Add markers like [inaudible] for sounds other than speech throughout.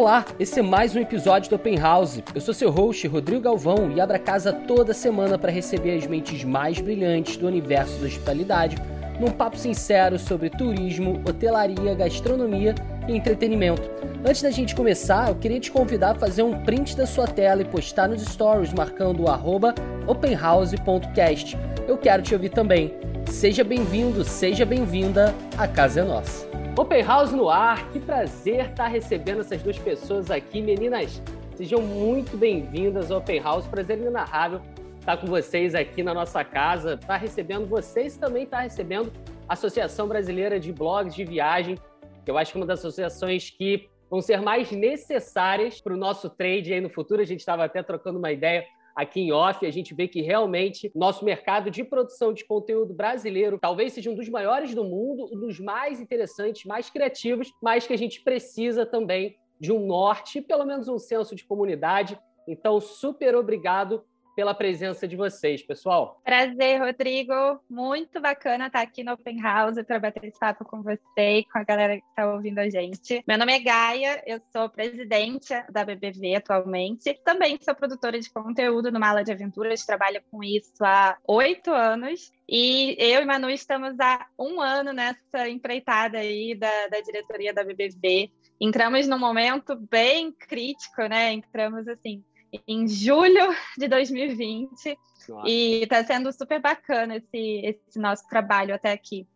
Olá, esse é mais um episódio do Open House. Eu sou seu host, Rodrigo Galvão, e abro a casa toda semana para receber as mentes mais brilhantes do universo da hospitalidade, num papo sincero sobre turismo, hotelaria, gastronomia e entretenimento. Antes da gente começar, eu queria te convidar a fazer um print da sua tela e postar nos stories marcando o openhouse.cast. Eu quero te ouvir também. Seja bem-vindo, seja bem-vinda, a casa é nossa. Open House no ar, que prazer estar recebendo essas duas pessoas aqui. Meninas, sejam muito bem-vindas ao Open House, prazer inenarrável estar com vocês aqui na nossa casa, estar recebendo vocês também estar recebendo a Associação Brasileira de Blogs de Viagem, que eu acho que é uma das associações que vão ser mais necessárias para o nosso trade aí no futuro. A gente estava até trocando uma ideia aqui em off, a gente vê que realmente nosso mercado de produção de conteúdo brasileiro talvez seja um dos maiores do mundo, um dos mais interessantes, mais criativos, mas que a gente precisa também de um norte, pelo menos um senso de comunidade. Então, super obrigado pela presença de vocês, pessoal. Prazer, Rodrigo. Muito bacana estar aqui no Open House para bater esse papo com você e com a galera que está ouvindo a gente. Meu nome é Gaia, eu sou presidente da BBV atualmente. Também sou produtora de conteúdo no Mala de Aventuras, trabalho com isso há oito anos. E eu e Manu estamos há um ano nessa empreitada aí da, da diretoria da BBV. Entramos num momento bem crítico, né? Entramos assim em julho de 2020 Nossa. e está sendo super bacana esse, esse nosso trabalho até aqui.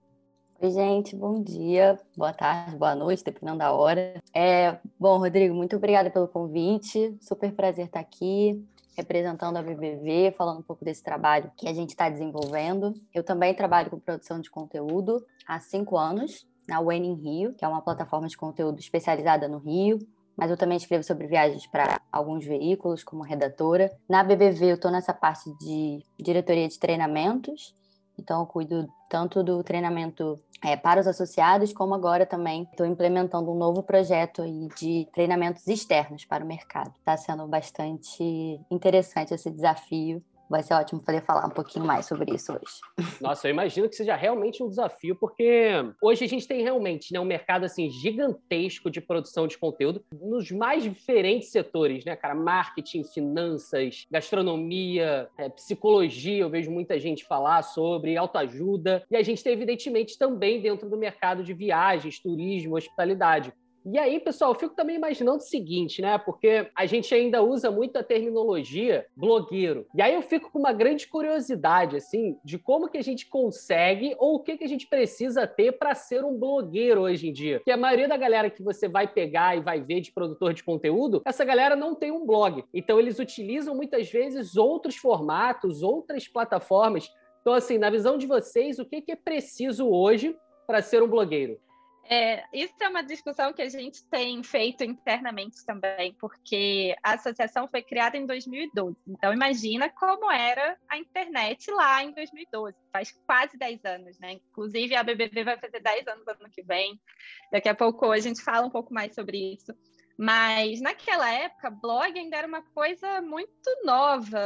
Oi, gente, bom dia, boa tarde, boa noite, dependendo da hora. É, bom, Rodrigo, muito obrigada pelo convite, super prazer estar aqui representando a BBV, falando um pouco desse trabalho que a gente está desenvolvendo. Eu também trabalho com produção de conteúdo há cinco anos, na When in Rio, que é uma plataforma de conteúdo especializada no Rio mas eu também escrevo sobre viagens para alguns veículos como redatora. Na BBV eu estou nessa parte de diretoria de treinamentos, então eu cuido tanto do treinamento é, para os associados, como agora também estou implementando um novo projeto aí de treinamentos externos para o mercado. Está sendo bastante interessante esse desafio vai ser ótimo poder falar um pouquinho mais sobre isso hoje. Nossa, eu imagino que seja realmente um desafio, porque hoje a gente tem realmente né, um mercado assim gigantesco de produção de conteúdo nos mais diferentes setores, né, cara? Marketing, finanças, gastronomia, é, psicologia, eu vejo muita gente falar sobre autoajuda. E a gente tem, evidentemente, também dentro do mercado de viagens, turismo, hospitalidade. E aí, pessoal, eu fico também imaginando o seguinte, né? Porque a gente ainda usa muito a terminologia blogueiro. E aí eu fico com uma grande curiosidade, assim, de como que a gente consegue ou o que, que a gente precisa ter para ser um blogueiro hoje em dia. Porque a maioria da galera que você vai pegar e vai ver de produtor de conteúdo, essa galera não tem um blog. Então, eles utilizam muitas vezes outros formatos, outras plataformas. Então, assim, na visão de vocês, o que, que é preciso hoje para ser um blogueiro? É, isso é uma discussão que a gente tem feito internamente também, porque a associação foi criada em 2012. Então, imagina como era a internet lá em 2012. Faz quase 10 anos, né? Inclusive, a BBB vai fazer 10 anos ano que vem. Daqui a pouco a gente fala um pouco mais sobre isso. Mas naquela época, blog ainda era uma coisa muito nova,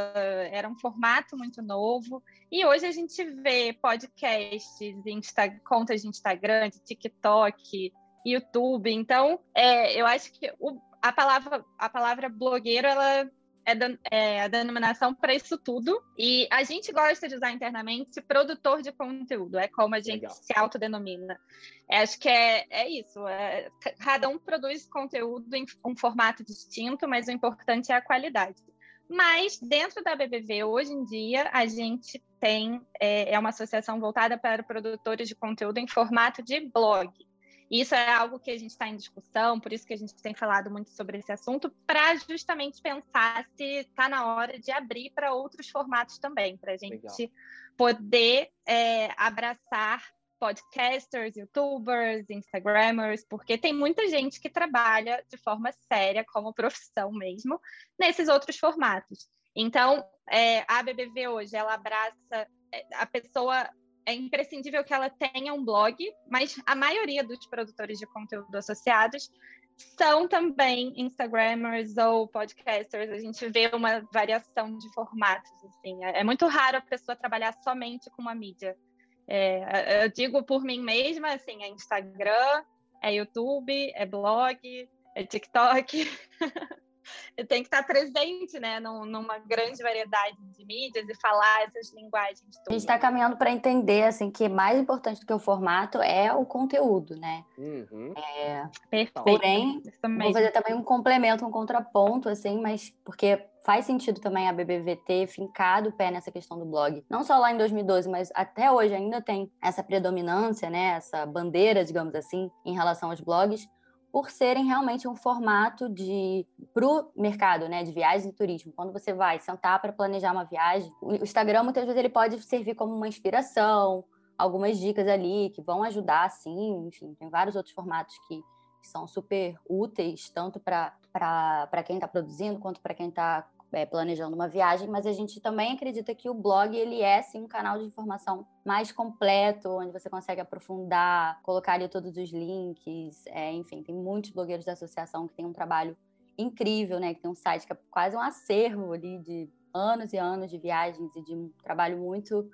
era um formato muito novo. E hoje a gente vê podcasts, Insta, contas de Instagram, de TikTok, YouTube. Então, é, eu acho que o, a palavra a palavra blogueiro ela é, é a denominação para isso tudo. E a gente gosta de usar internamente produtor de conteúdo, é como a gente Legal. se autodenomina. É, acho que é, é isso. É, cada um produz conteúdo em um formato distinto, mas o importante é a qualidade. Mas dentro da BBV, hoje em dia, a gente tem é, é uma associação voltada para produtores de conteúdo em formato de blog. Isso é algo que a gente está em discussão, por isso que a gente tem falado muito sobre esse assunto, para justamente pensar se está na hora de abrir para outros formatos também, para a gente Legal. poder é, abraçar podcasters, youtubers, instagramers, porque tem muita gente que trabalha de forma séria, como profissão mesmo, nesses outros formatos. Então, é, a BBV hoje, ela abraça é, a pessoa é imprescindível que ela tenha um blog, mas a maioria dos produtores de conteúdo associados são também Instagrammers ou podcasters. A gente vê uma variação de formatos. Assim. É, é muito raro a pessoa trabalhar somente com uma mídia. É, eu digo por mim mesma, assim, é Instagram, é YouTube, é blog, é TikTok. [laughs] [laughs] tem que estar presente, né, numa grande variedade de mídias e falar essas linguagens. Todas. A gente está caminhando para entender assim que mais importante do que o formato é o conteúdo, né? Uhum. É... Perfeito. Porém, vou fazer também um complemento, um contraponto, assim, mas porque faz sentido também a BBV ter fincado o pé nessa questão do blog. Não só lá em 2012, mas até hoje ainda tem essa predominância, né? Essa bandeira, digamos assim, em relação aos blogs por serem realmente um formato de pro mercado, né, de viagens e turismo. Quando você vai sentar para planejar uma viagem, o Instagram muitas vezes ele pode servir como uma inspiração, algumas dicas ali que vão ajudar, sim. Enfim, tem vários outros formatos que, são super úteis tanto para para quem está produzindo quanto para quem está é, planejando uma viagem, mas a gente também acredita que o blog ele é sim um canal de informação mais completo, onde você consegue aprofundar, colocar ali todos os links, é, enfim, tem muitos blogueiros da associação que tem um trabalho incrível, né? Que tem um site que é quase um acervo ali de anos e anos de viagens e de um trabalho muito,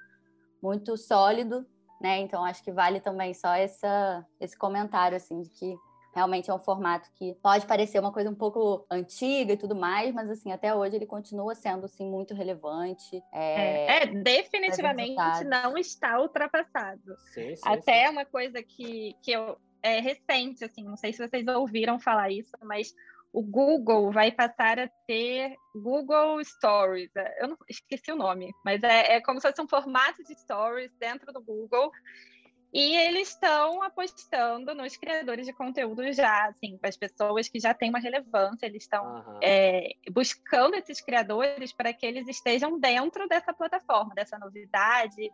muito sólido, né? Então acho que vale também só essa, esse comentário assim de que Realmente é um formato que pode parecer uma coisa um pouco antiga e tudo mais, mas assim, até hoje ele continua sendo assim, muito relevante. É, é definitivamente não está ultrapassado. Sim, sim, até sim. uma coisa que, que eu, é recente, assim, não sei se vocês ouviram falar isso, mas o Google vai passar a ter Google Stories. Eu não esqueci o nome, mas é, é como se fosse um formato de stories dentro do Google e eles estão apostando nos criadores de conteúdo já, assim, para as pessoas que já têm uma relevância, eles estão uhum. é, buscando esses criadores para que eles estejam dentro dessa plataforma, dessa novidade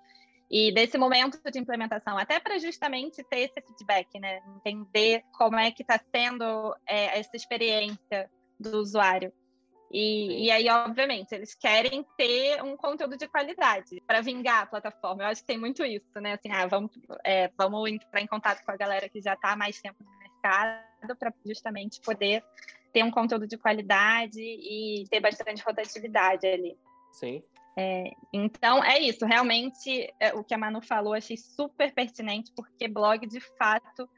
e desse momento de implementação, até para justamente ter esse feedback, né? Entender como é que está sendo é, essa experiência do usuário. E, e, aí, obviamente, eles querem ter um conteúdo de qualidade para vingar a plataforma. Eu acho que tem muito isso, né? Assim, ah, vamos, é, vamos entrar em contato com a galera que já está há mais tempo no mercado para justamente poder ter um conteúdo de qualidade e ter bastante rotatividade ali. Sim. É, então, é isso. Realmente, é, o que a Manu falou, achei super pertinente, porque blog, de fato,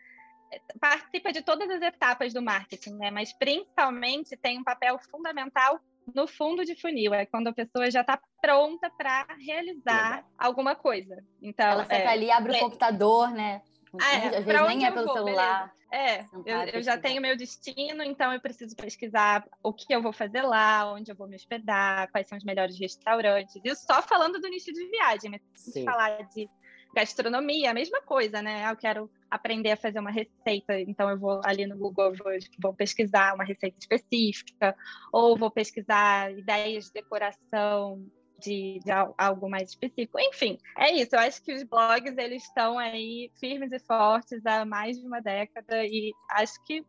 participa de todas as etapas do marketing, né? Mas principalmente tem um papel fundamental no fundo de funil, é quando a pessoa já está pronta para realizar alguma coisa. Então, ela senta é, ali, abre é, o computador, né? Ah, é, Às vezes nem é pelo vou, celular. Beleza. É, eu, eu, já tenho meu destino, então eu preciso pesquisar o que eu vou fazer lá, onde eu vou me hospedar, quais são os melhores restaurantes. Isso só falando do nicho de viagem, mas se falar de gastronomia, a mesma coisa, né? Eu quero aprender a fazer uma receita, então eu vou ali no Google, vou, vou pesquisar uma receita específica, ou vou pesquisar ideias de decoração de, de, algo mais específico. Enfim, é isso. Eu acho que os blogs eles estão aí firmes e fortes há mais de uma década e acho que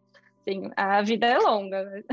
Sim, a vida é longa. Né?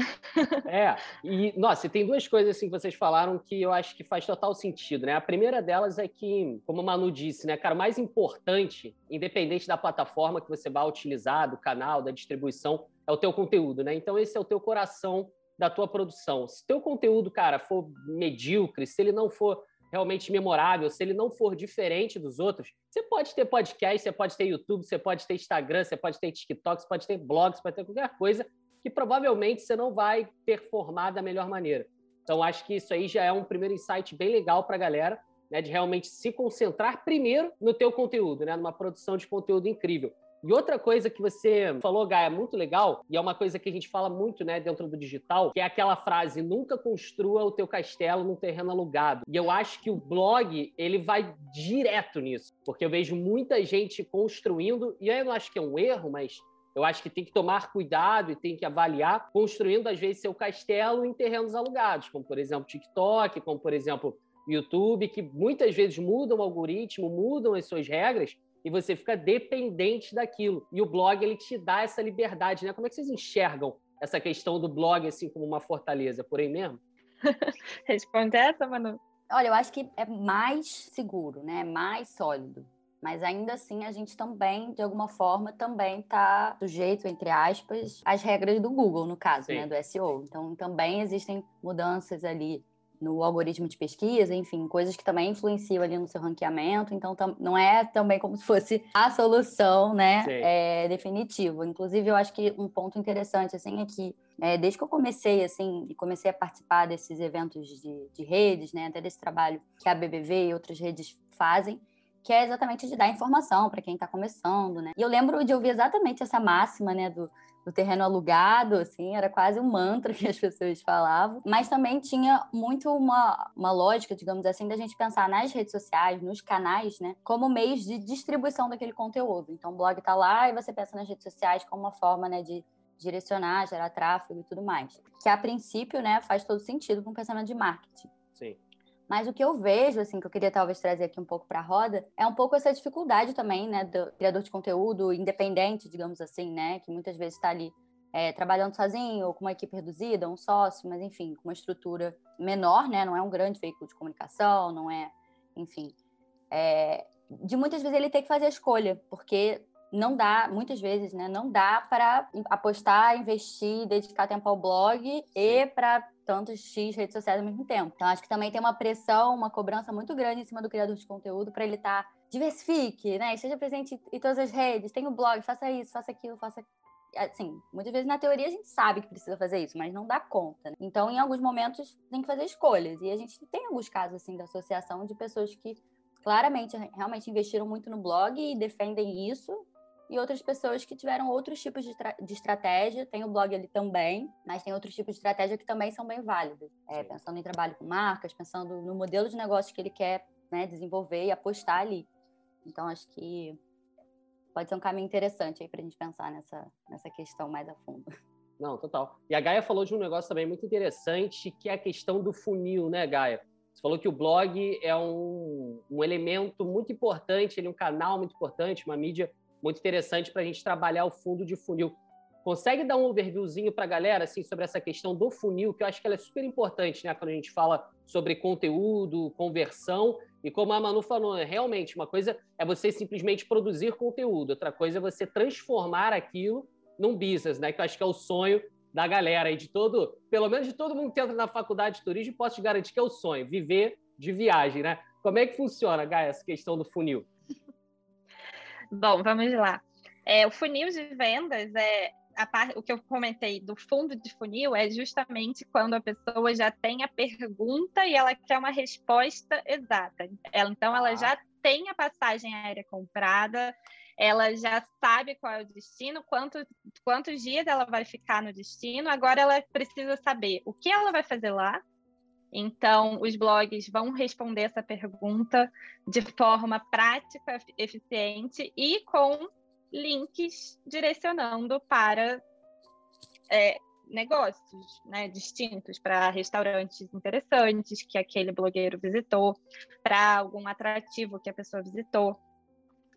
É, e nossa, tem duas coisas assim que vocês falaram que eu acho que faz total sentido, né? A primeira delas é que, como o Manu disse, né, cara, o mais importante, independente da plataforma que você vai utilizar, do canal, da distribuição, é o teu conteúdo, né? Então esse é o teu coração da tua produção. Se teu conteúdo, cara, for medíocre, se ele não for realmente memorável, se ele não for diferente dos outros, você pode ter podcast, você pode ter YouTube, você pode ter Instagram, você pode ter TikTok, você pode ter blogs, pode ter qualquer coisa que provavelmente você não vai performar da melhor maneira. Então, acho que isso aí já é um primeiro insight bem legal para a galera, né, de realmente se concentrar primeiro no teu conteúdo, né, numa produção de conteúdo incrível. E outra coisa que você falou, Gaia, é muito legal, e é uma coisa que a gente fala muito, né, dentro do digital, que é aquela frase: nunca construa o teu castelo num terreno alugado. E eu acho que o blog, ele vai direto nisso, porque eu vejo muita gente construindo, e eu não acho que é um erro, mas eu acho que tem que tomar cuidado e tem que avaliar, construindo, às vezes, seu castelo em terrenos alugados, como, por exemplo, TikTok, como, por exemplo, YouTube, que muitas vezes mudam o algoritmo, mudam as suas regras, e você fica dependente daquilo. E o blog ele te dá essa liberdade, né? Como é que vocês enxergam essa questão do blog assim como uma fortaleza, por aí mesmo? [laughs] Responde essa, Manu. Olha, eu acho que é mais seguro, né? Mais sólido. Mas ainda assim, a gente também, de alguma forma, também está sujeito, entre aspas, às regras do Google, no caso, né? Do SEO. Então, também existem mudanças ali no algoritmo de pesquisa, enfim, coisas que também influenciam ali no seu ranqueamento. Então, não é também como se fosse a solução, né, é, definitiva. Inclusive, eu acho que um ponto interessante, assim, é que é, desde que eu comecei, assim, e comecei a participar desses eventos de, de redes, né, até desse trabalho que a BBV e outras redes fazem, que é exatamente de dar informação para quem está começando, né? E eu lembro de ouvir exatamente essa máxima, né, do do terreno alugado, assim, era quase um mantra [laughs] que as pessoas falavam, mas também tinha muito uma, uma lógica, digamos assim, da gente pensar nas redes sociais, nos canais, né, como meios de distribuição daquele conteúdo. Então, o blog está lá e você pensa nas redes sociais como uma forma, né, de direcionar, gerar tráfego e tudo mais. Que a princípio, né, faz todo sentido com o pensamento de marketing. Sim. Mas o que eu vejo, assim, que eu queria talvez trazer aqui um pouco para a roda, é um pouco essa dificuldade também, né, do criador de conteúdo independente, digamos assim, né, que muitas vezes está ali é, trabalhando sozinho ou com uma equipe reduzida, um sócio, mas enfim, com uma estrutura menor, né, não é um grande veículo de comunicação, não é, enfim, é, de muitas vezes ele ter que fazer a escolha, porque não dá, muitas vezes, né, não dá para apostar, investir, dedicar tempo ao blog e para tantos X redes sociais ao mesmo tempo. Então, acho que também tem uma pressão, uma cobrança muito grande em cima do criador de conteúdo para ele estar. Tá, diversifique, né? Esteja presente em todas as redes, tem o blog, faça isso, faça aquilo, faça assim, muitas vezes na teoria a gente sabe que precisa fazer isso, mas não dá conta. Né? Então, em alguns momentos, tem que fazer escolhas. E a gente tem alguns casos, assim, da associação de pessoas que claramente, realmente investiram muito no blog e defendem isso e outras pessoas que tiveram outros tipos de, de, estratégia. Tem o blog ali também, mas tem outros tipos de estratégia que também são bem válidas. É, pensando em trabalho com marcas, pensando no modelo de negócio que ele quer né, desenvolver e apostar ali. Então, acho que pode ser um caminho interessante aí para a gente pensar nessa, nessa questão mais a fundo. [laughs] Não, total. E a Gaia falou de um negócio também muito interessante, que é a questão do funil, né, Gaia? Você falou que o blog é um, um elemento muito importante, ele é um canal muito importante, uma mídia muito interessante para a gente trabalhar o fundo de funil. Consegue dar um overviewzinho para a galera assim, sobre essa questão do funil, que eu acho que ela é super importante né, quando a gente fala sobre conteúdo, conversão, e como a Manu falou, né, realmente, uma coisa é você simplesmente produzir conteúdo, outra coisa é você transformar aquilo num business, né? Que eu acho que é o sonho da galera e de todo, pelo menos de todo mundo que entra na faculdade de turismo, posso te garantir que é o sonho, viver de viagem, né? Como é que funciona, Gaia, essa questão do funil? Bom, vamos lá. É, o funil de vendas é o que eu comentei do fundo de funil é justamente quando a pessoa já tem a pergunta e ela quer uma resposta exata. Ela, então, ela já tem a passagem aérea comprada, ela já sabe qual é o destino, quanto, quantos dias ela vai ficar no destino. Agora ela precisa saber o que ela vai fazer lá, então, os blogs vão responder essa pergunta de forma prática, eficiente e com links direcionando para é, negócios né, distintos, para restaurantes interessantes que aquele blogueiro visitou, para algum atrativo que a pessoa visitou.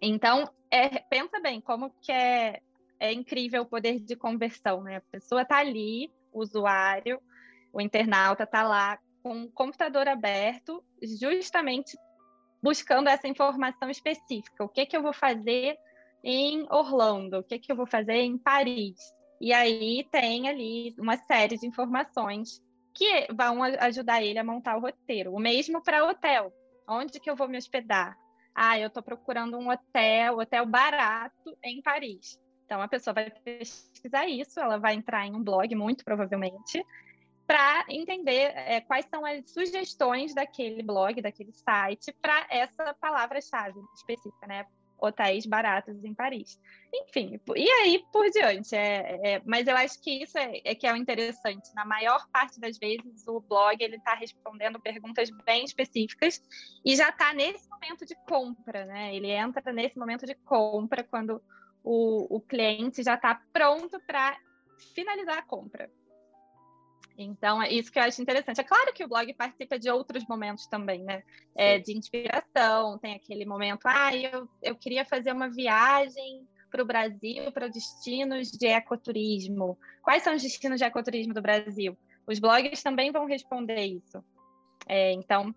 Então, é, pensa bem como que é, é incrível o poder de conversão. Né? A pessoa está ali, o usuário, o internauta está lá com o computador aberto, justamente buscando essa informação específica. O que, que eu vou fazer em Orlando? O que, que eu vou fazer em Paris? E aí tem ali uma série de informações que vão ajudar ele a montar o roteiro. O mesmo para hotel. Onde que eu vou me hospedar? Ah, eu estou procurando um hotel, hotel barato em Paris. Então a pessoa vai pesquisar isso, ela vai entrar em um blog, muito provavelmente, para entender é, quais são as sugestões daquele blog, daquele site, para essa palavra-chave específica, né? Hotéis baratos em Paris. Enfim, e aí por diante. É, é, mas eu acho que isso é, é, que é o interessante. Na maior parte das vezes, o blog ele está respondendo perguntas bem específicas e já está nesse momento de compra, né? Ele entra nesse momento de compra quando o, o cliente já está pronto para finalizar a compra. Então, é isso que eu acho interessante. É claro que o blog participa de outros momentos também, né? É, de inspiração, tem aquele momento, ah, eu, eu queria fazer uma viagem para o Brasil, para destinos de ecoturismo. Quais são os destinos de ecoturismo do Brasil? Os blogs também vão responder isso. É, então,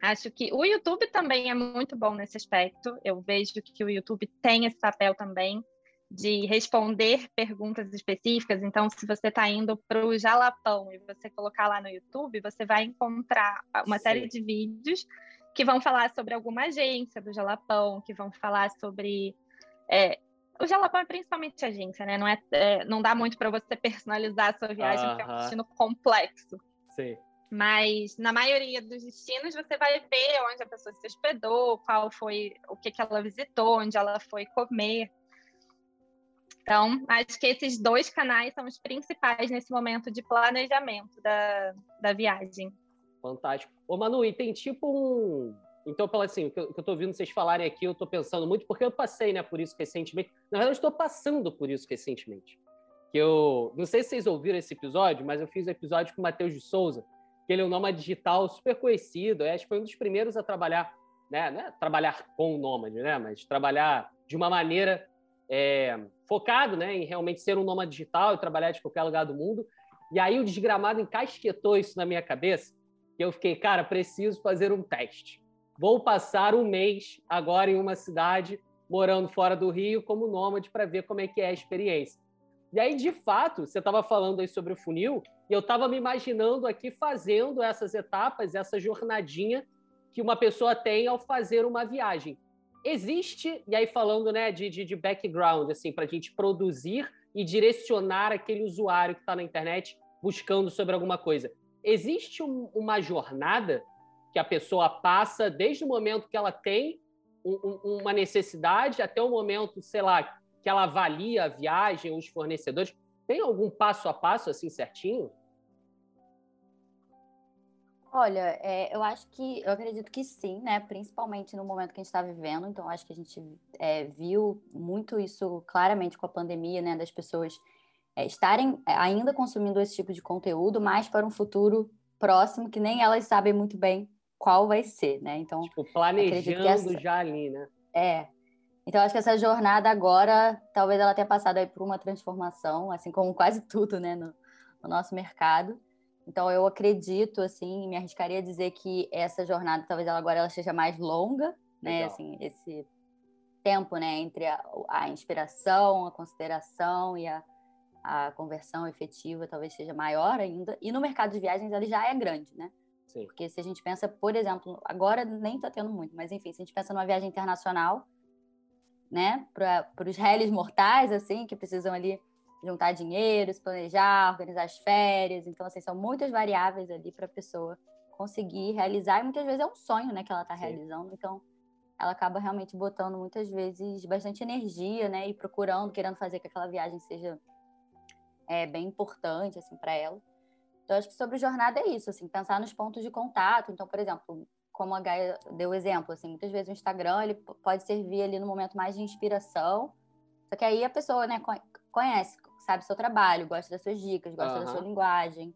acho que o YouTube também é muito bom nesse aspecto. Eu vejo que o YouTube tem esse papel também de responder perguntas específicas. Então, se você está indo para o Jalapão e você colocar lá no YouTube, você vai encontrar uma Sim. série de vídeos que vão falar sobre alguma agência do Jalapão, que vão falar sobre. É, o Jalapão é principalmente agência, né? Não, é, é não dá muito para você personalizar a sua viagem, uh -huh. porque é um destino complexo. Sim. Mas na maioria dos destinos você vai ver onde a pessoa se hospedou, qual foi o que, que ela visitou, onde ela foi comer. Então, acho que esses dois canais são os principais nesse momento de planejamento da, da viagem. Fantástico. Ô, Manu, e tem tipo um. Então, pelo assim, o que eu, estou ouvindo vocês falarem aqui, eu estou pensando muito, porque eu passei né, por isso recentemente. Na verdade, estou passando por isso recentemente. Que eu. Não sei se vocês ouviram esse episódio, mas eu fiz um episódio com o Matheus de Souza, que ele é um nômade digital super conhecido. Acho que foi um dos primeiros a trabalhar, né? Não é trabalhar com o nômade, né? Mas trabalhar de uma maneira é, focado né, em realmente ser um nômade digital e trabalhar de qualquer lugar do mundo. E aí o desgramado encasquetou isso na minha cabeça que eu fiquei, cara, preciso fazer um teste. Vou passar um mês agora em uma cidade, morando fora do Rio, como nômade, para ver como é que é a experiência. E aí, de fato, você estava falando aí sobre o funil, e eu estava me imaginando aqui fazendo essas etapas, essa jornadinha que uma pessoa tem ao fazer uma viagem. Existe, e aí falando né, de, de, de background, assim, para a gente produzir e direcionar aquele usuário que está na internet buscando sobre alguma coisa existe um, uma jornada que a pessoa passa desde o momento que ela tem um, um, uma necessidade até o momento, sei lá, que ela avalia a viagem, os fornecedores. Tem algum passo a passo assim certinho? Olha, é, eu acho que, eu acredito que sim, né? Principalmente no momento que a gente está vivendo. Então, acho que a gente é, viu muito isso claramente com a pandemia, né? Das pessoas é, estarem é, ainda consumindo esse tipo de conteúdo, mas para um futuro próximo que nem elas sabem muito bem qual vai ser, né? Então, tipo, planejando essa... já ali, né? É. Então, acho que essa jornada agora, talvez ela tenha passado aí por uma transformação, assim como quase tudo, né, no, no nosso mercado. Então, eu acredito, assim, me arriscaria a dizer que essa jornada, talvez ela agora ela seja mais longa, né? Legal. Assim, esse tempo, né, entre a, a inspiração, a consideração e a, a conversão efetiva talvez seja maior ainda. E no mercado de viagens ele já é grande, né? Sim. Porque se a gente pensa, por exemplo, agora nem está tendo muito, mas enfim, se a gente pensa numa viagem internacional, né, para os réis mortais, assim, que precisam ali juntar dinheiro, se planejar, organizar as férias. Então, assim, são muitas variáveis ali para a pessoa conseguir realizar. E muitas vezes é um sonho, né, que ela está realizando. Então, ela acaba realmente botando muitas vezes bastante energia, né, e procurando, querendo fazer que aquela viagem seja é bem importante assim para ela. Então acho que sobre jornada é isso, assim, pensar nos pontos de contato. Então, por exemplo, como a Gaia deu o exemplo, assim, muitas vezes o Instagram ele pode servir ali no momento mais de inspiração. Só que aí a pessoa, né, conhece, sabe o seu trabalho, gosta das suas dicas, gosta uhum. da sua linguagem.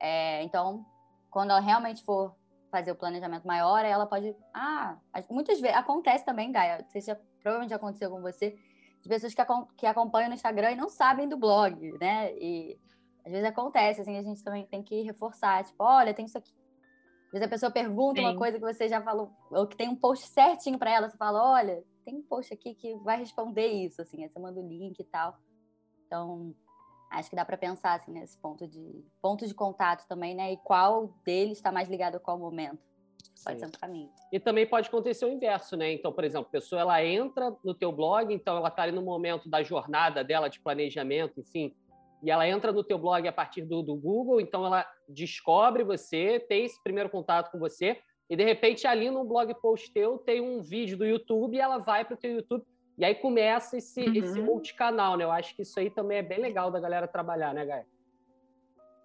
É, então, quando ela realmente for fazer o planejamento maior, ela pode. Ah, muitas vezes acontece também, Gaia. Você já, provavelmente já aconteceu com você de pessoas que, que acompanham no Instagram e não sabem do blog, né? E às vezes acontece, assim, a gente também tem que reforçar, tipo, olha, tem isso aqui. Às vezes a pessoa pergunta Sim. uma coisa que você já falou, ou que tem um post certinho para ela, você fala, olha, tem um post aqui que vai responder isso, assim, aí você manda o link e tal. Então, acho que dá para pensar assim nesse ponto de ponto de contato também, né? E qual deles está mais ligado a qual momento. Pode Sim. ser um caminho. E também pode acontecer o inverso, né? Então, por exemplo, a pessoa ela entra no teu blog, então ela está ali no momento da jornada dela de planejamento, enfim, e ela entra no teu blog a partir do, do Google, então ela descobre você, tem esse primeiro contato com você, e de repente ali no blog post teu tem um vídeo do YouTube e ela vai para o teu YouTube e aí começa esse, uhum. esse multicanal, né? Eu acho que isso aí também é bem legal da galera trabalhar, né, Gaia?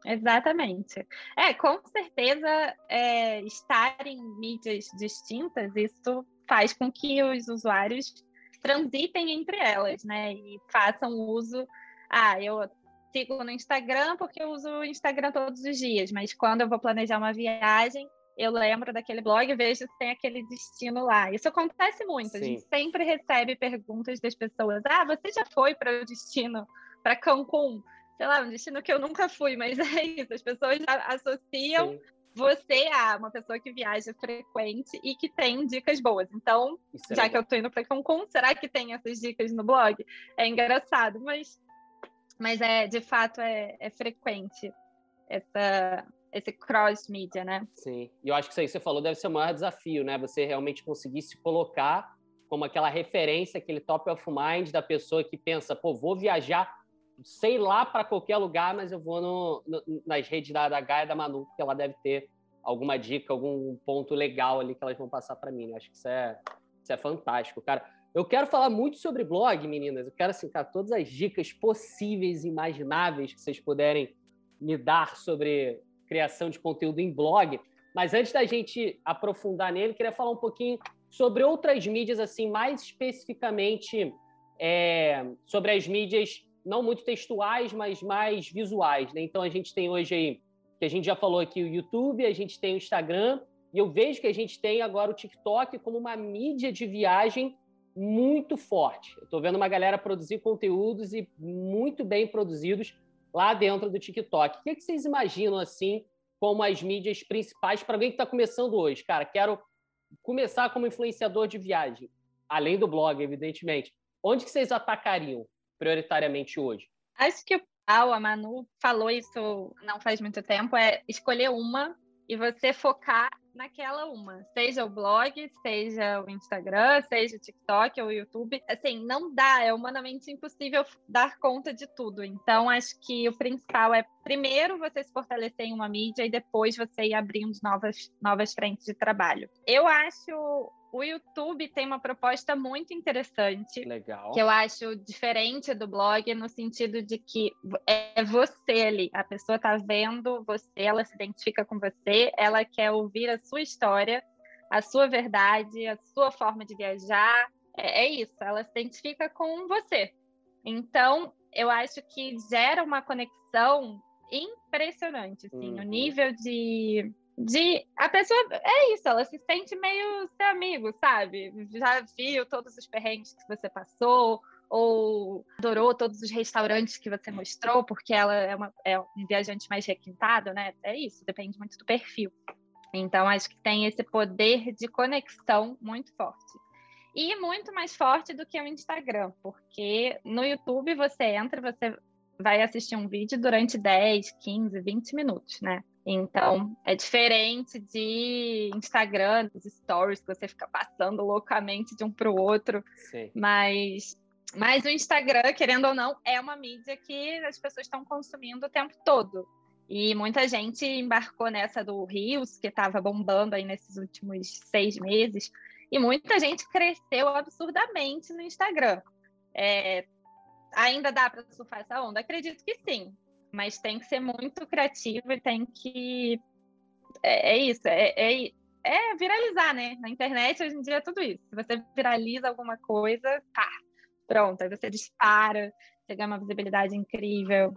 Exatamente. É, com certeza, é, estar em mídias distintas, isso faz com que os usuários transitem entre elas, né? E façam uso. Ah, eu sigo no Instagram porque eu uso o Instagram todos os dias, mas quando eu vou planejar uma viagem, eu lembro daquele blog e vejo se tem aquele destino lá. Isso acontece muito. Sim. A gente sempre recebe perguntas das pessoas: ah, você já foi para o destino, para Cancún? sei lá, um destino que eu nunca fui, mas [laughs] é isso, as pessoas associam você é uma pessoa que viaja frequente e que tem dicas boas. Então, é já que eu tô indo para Cancún, será que tem essas dicas no blog? É engraçado, mas, mas é de fato é, é frequente essa, esse cross-mídia, né? Sim, e eu acho que isso aí que você falou deve ser o maior desafio, né? Você realmente conseguir se colocar como aquela referência, aquele top of mind da pessoa que pensa, pô, vou viajar, sei lá para qualquer lugar, mas eu vou no, no, nas redes da, da Gaia da Manu, porque ela deve ter alguma dica, algum ponto legal ali que elas vão passar para mim. Né? Acho que isso é, isso é fantástico, cara. Eu quero falar muito sobre blog, meninas. Eu quero, assim, cara, todas as dicas possíveis e imagináveis que vocês puderem me dar sobre criação de conteúdo em blog. Mas antes da gente aprofundar nele, queria falar um pouquinho sobre outras mídias, assim, mais especificamente é, sobre as mídias não muito textuais, mas mais visuais. Né? Então a gente tem hoje aí, que a gente já falou aqui, o YouTube, a gente tem o Instagram, e eu vejo que a gente tem agora o TikTok como uma mídia de viagem muito forte. Eu estou vendo uma galera produzir conteúdos e muito bem produzidos lá dentro do TikTok. O que, é que vocês imaginam assim como as mídias principais para alguém que está começando hoje? Cara, quero começar como influenciador de viagem, além do blog, evidentemente. Onde que vocês atacariam prioritariamente hoje? Acho que a Manu falou isso não faz muito tempo, é escolher uma e você focar naquela uma, seja o blog, seja o Instagram, seja o TikTok ou o YouTube. Assim, não dá, é humanamente impossível dar conta de tudo. Então, acho que o principal é primeiro você se fortalecer em uma mídia e depois você ir abrindo novas, novas frentes de trabalho. Eu acho o YouTube tem uma proposta muito interessante. Legal. Que eu acho diferente do blog, no sentido de que é você ali. A pessoa está vendo você, ela se identifica com você, ela quer ouvir a sua história, a sua verdade, a sua forma de viajar. É, é isso, ela se identifica com você. Então, eu acho que gera uma conexão impressionante, assim, uhum. o nível de de a pessoa é isso, ela se sente meio seu amigo, sabe? Já viu todos os perrengues que você passou ou adorou todos os restaurantes que você mostrou, porque ela é, uma, é um viajante mais requintado, né? É isso, depende muito do perfil. Então, acho que tem esse poder de conexão muito forte. E muito mais forte do que o Instagram, porque no YouTube você entra, você vai assistir um vídeo durante 10, 15, 20 minutos, né? Então, é diferente de Instagram, dos stories, que você fica passando loucamente de um para o outro. Sim. Mas, mas o Instagram, querendo ou não, é uma mídia que as pessoas estão consumindo o tempo todo. E muita gente embarcou nessa do Rios, que estava bombando aí nesses últimos seis meses. E muita gente cresceu absurdamente no Instagram. É, ainda dá para surfar essa onda? Acredito que sim mas tem que ser muito criativo e tem que. É, é isso, é, é, é, viralizar, né? Na internet hoje em dia é tudo isso. Se você viraliza alguma coisa, pá, pronto, aí você dispara, ganha uma visibilidade incrível.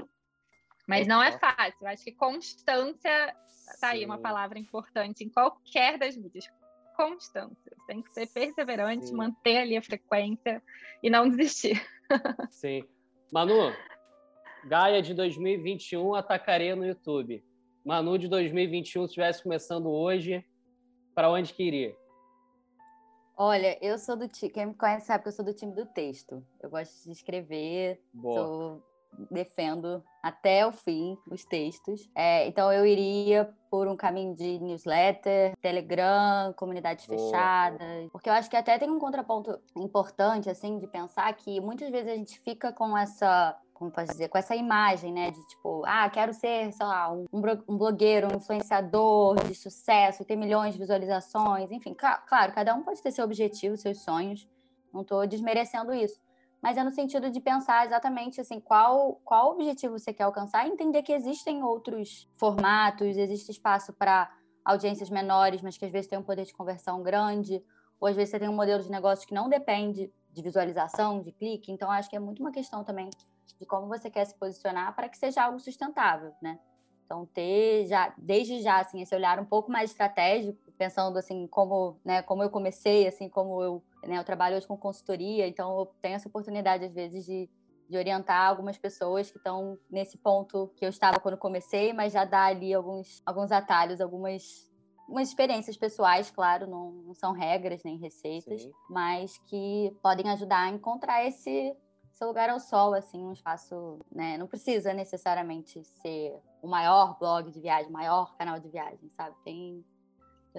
Mas não é fácil. Eu acho que constância tá aí uma palavra importante em qualquer das mídias. Constância. Tem que ser perseverante, Sim. manter ali a frequência e não desistir. [laughs] Sim. Manu, Gaia de 2021 atacaria no YouTube. Manu de 2021, se estivesse começando hoje, para onde que iria? Olha, eu sou do time. Quem me conhece sabe que eu sou do time do texto. Eu gosto de escrever, sou, defendo até o fim os textos. É, então eu iria por um caminho de newsletter, Telegram, comunidades Boa. fechadas. Porque eu acho que até tem um contraponto importante, assim, de pensar que muitas vezes a gente fica com essa como posso dizer, com essa imagem, né, de tipo, ah, quero ser, sei lá, um, um blogueiro, um influenciador de sucesso, ter milhões de visualizações, enfim, claro, cada um pode ter seu objetivo, seus sonhos, não estou desmerecendo isso, mas é no sentido de pensar exatamente assim, qual, qual objetivo você quer alcançar e entender que existem outros formatos, existe espaço para audiências menores, mas que às vezes tem um poder de conversão grande, ou às vezes você tem um modelo de negócio que não depende de visualização, de clique, então acho que é muito uma questão também de como você quer se posicionar para que seja algo sustentável, né? Então, ter já, desde já, assim, esse olhar um pouco mais estratégico, pensando, assim, como, né, como eu comecei, assim, como eu, né, eu trabalho hoje com consultoria, então eu tenho essa oportunidade, às vezes, de, de orientar algumas pessoas que estão nesse ponto que eu estava quando comecei, mas já dá ali alguns, alguns atalhos, algumas, algumas experiências pessoais, claro, não, não são regras nem receitas, Sim. mas que podem ajudar a encontrar esse seu lugar ao sol, assim, um espaço, né? Não precisa necessariamente ser o maior blog de viagem, o maior canal de viagem, sabe? Tem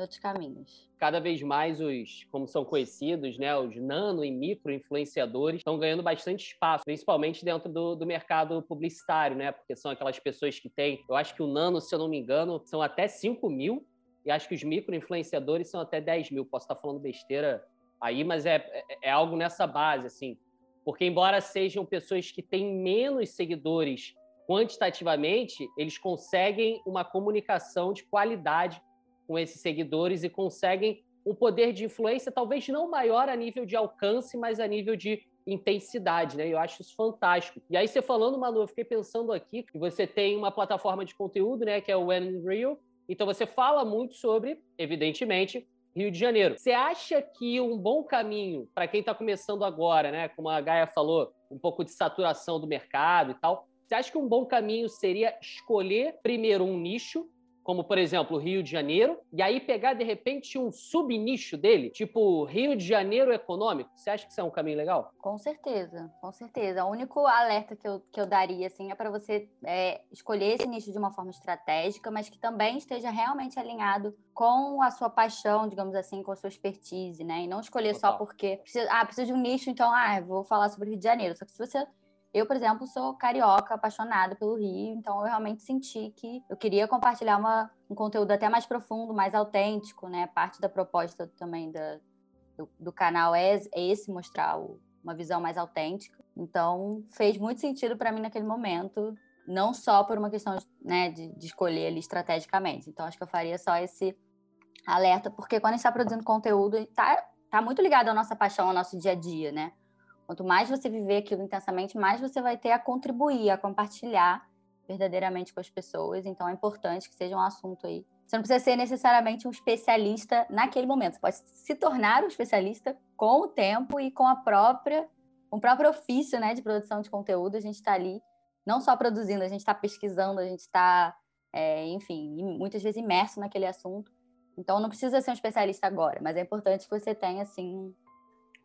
outros caminhos. Cada vez mais os, como são conhecidos, né, os nano e micro influenciadores estão ganhando bastante espaço, principalmente dentro do, do mercado publicitário, né? Porque são aquelas pessoas que têm, eu acho que o nano, se eu não me engano, são até 5 mil, e acho que os micro influenciadores são até 10 mil. Posso estar falando besteira aí, mas é, é, é algo nessa base, assim. Porque, embora sejam pessoas que têm menos seguidores quantitativamente, eles conseguem uma comunicação de qualidade com esses seguidores e conseguem um poder de influência talvez não maior a nível de alcance, mas a nível de intensidade, né? Eu acho isso fantástico. E aí você falando, Manu, eu fiquei pensando aqui que você tem uma plataforma de conteúdo, né, que é o When Real. Então você fala muito sobre, evidentemente, Rio de Janeiro. Você acha que um bom caminho para quem está começando agora, né, como a Gaia falou, um pouco de saturação do mercado e tal, você acha que um bom caminho seria escolher primeiro um nicho como por exemplo o Rio de Janeiro, e aí pegar de repente um subnicho dele, tipo Rio de Janeiro econômico. Você acha que isso é um caminho legal? Com certeza, com certeza. O único alerta que eu, que eu daria assim é para você é, escolher esse nicho de uma forma estratégica, mas que também esteja realmente alinhado com a sua paixão, digamos assim, com a sua expertise, né? E não escolher Total. só porque precisa, ah, precisa de um nicho, então ah, vou falar sobre o Rio de Janeiro. Só que se você eu, por exemplo, sou carioca, apaixonada pelo Rio, então eu realmente senti que eu queria compartilhar uma, um conteúdo até mais profundo, mais autêntico, né? Parte da proposta também da, do, do canal é, é esse, mostrar o, uma visão mais autêntica. Então, fez muito sentido para mim naquele momento, não só por uma questão né, de, de escolher ali estrategicamente. Então, acho que eu faria só esse alerta, porque quando a gente está produzindo conteúdo, está tá muito ligado à nossa paixão, ao nosso dia a dia, né? Quanto mais você viver aquilo intensamente, mais você vai ter a contribuir, a compartilhar verdadeiramente com as pessoas. Então é importante que seja um assunto aí. Você não precisa ser necessariamente um especialista naquele momento. Você pode se tornar um especialista com o tempo e com a própria, com o próprio ofício, né, de produção de conteúdo. A gente está ali não só produzindo, a gente está pesquisando, a gente está, é, enfim, muitas vezes imerso naquele assunto. Então não precisa ser um especialista agora, mas é importante que você tenha assim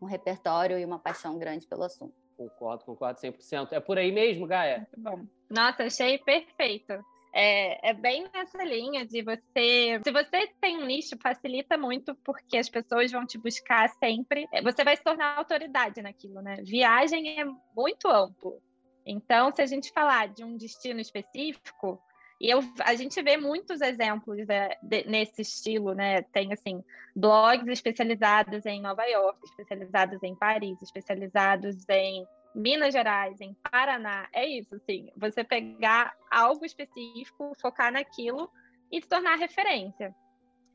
um repertório e uma paixão grande pelo assunto. Concordo, concordo 100%. É por aí mesmo, Gaia? Muito bom. Nossa, achei perfeito. É, é, bem nessa linha de você. Se você tem um nicho, facilita muito, porque as pessoas vão te buscar sempre. Você vai se tornar autoridade naquilo, né? Viagem é muito amplo. Então, se a gente falar de um destino específico, e eu, a gente vê muitos exemplos de, de, nesse estilo, né? Tem, assim, blogs especializados em Nova York, especializados em Paris, especializados em Minas Gerais, em Paraná. É isso, assim, você pegar algo específico, focar naquilo e se tornar referência.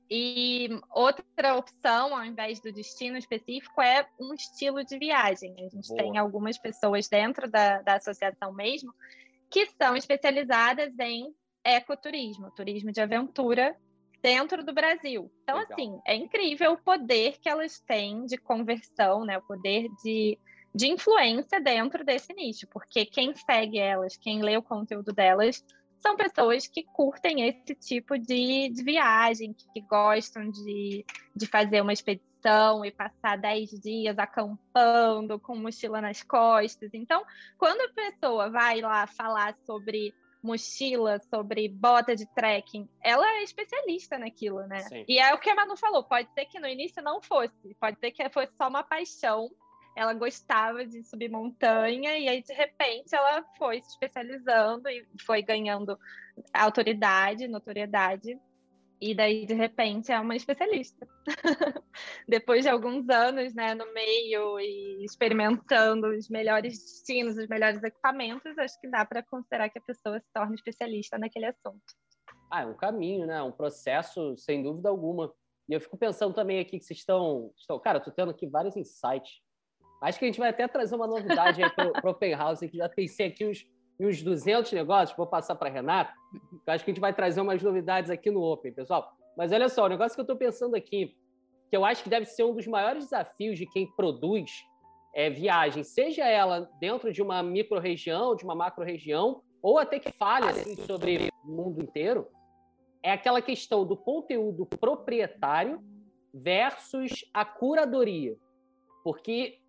E outra opção, ao invés do destino específico, é um estilo de viagem. A gente Boa. tem algumas pessoas dentro da, da associação mesmo que são especializadas em ecoturismo, turismo de aventura dentro do Brasil. Então, Legal. assim, é incrível o poder que elas têm de conversão, né? O poder de, de influência dentro desse nicho, porque quem segue elas, quem lê o conteúdo delas, são pessoas que curtem esse tipo de, de viagem, que, que gostam de, de fazer uma expedição e passar 10 dias acampando com mochila nas costas. Então, quando a pessoa vai lá falar sobre mochila, sobre bota de trekking, ela é especialista naquilo, né? Sim. E é o que a Manu falou, pode ser que no início não fosse, pode ser que fosse só uma paixão, ela gostava de subir montanha e aí de repente ela foi se especializando e foi ganhando autoridade, notoriedade e daí, de repente, é uma especialista. [laughs] Depois de alguns anos né, no meio e experimentando os melhores destinos, os melhores equipamentos, acho que dá para considerar que a pessoa se torna especialista naquele assunto. Ah, é um caminho, né? Um processo, sem dúvida alguma. E eu fico pensando também aqui que vocês estão. estão... Cara, estou tendo aqui vários insights. Acho que a gente vai até trazer uma novidade para o Open House, que já pensei aqui uns e uns 200 negócios, vou passar para a Renata, eu acho que a gente vai trazer umas novidades aqui no Open, pessoal. Mas olha só, o negócio que eu estou pensando aqui, que eu acho que deve ser um dos maiores desafios de quem produz é, viagem, seja ela dentro de uma micro-região, de uma macro-região, ou até que fale assim, sobre o mundo inteiro, é aquela questão do conteúdo proprietário versus a curadoria. Porque,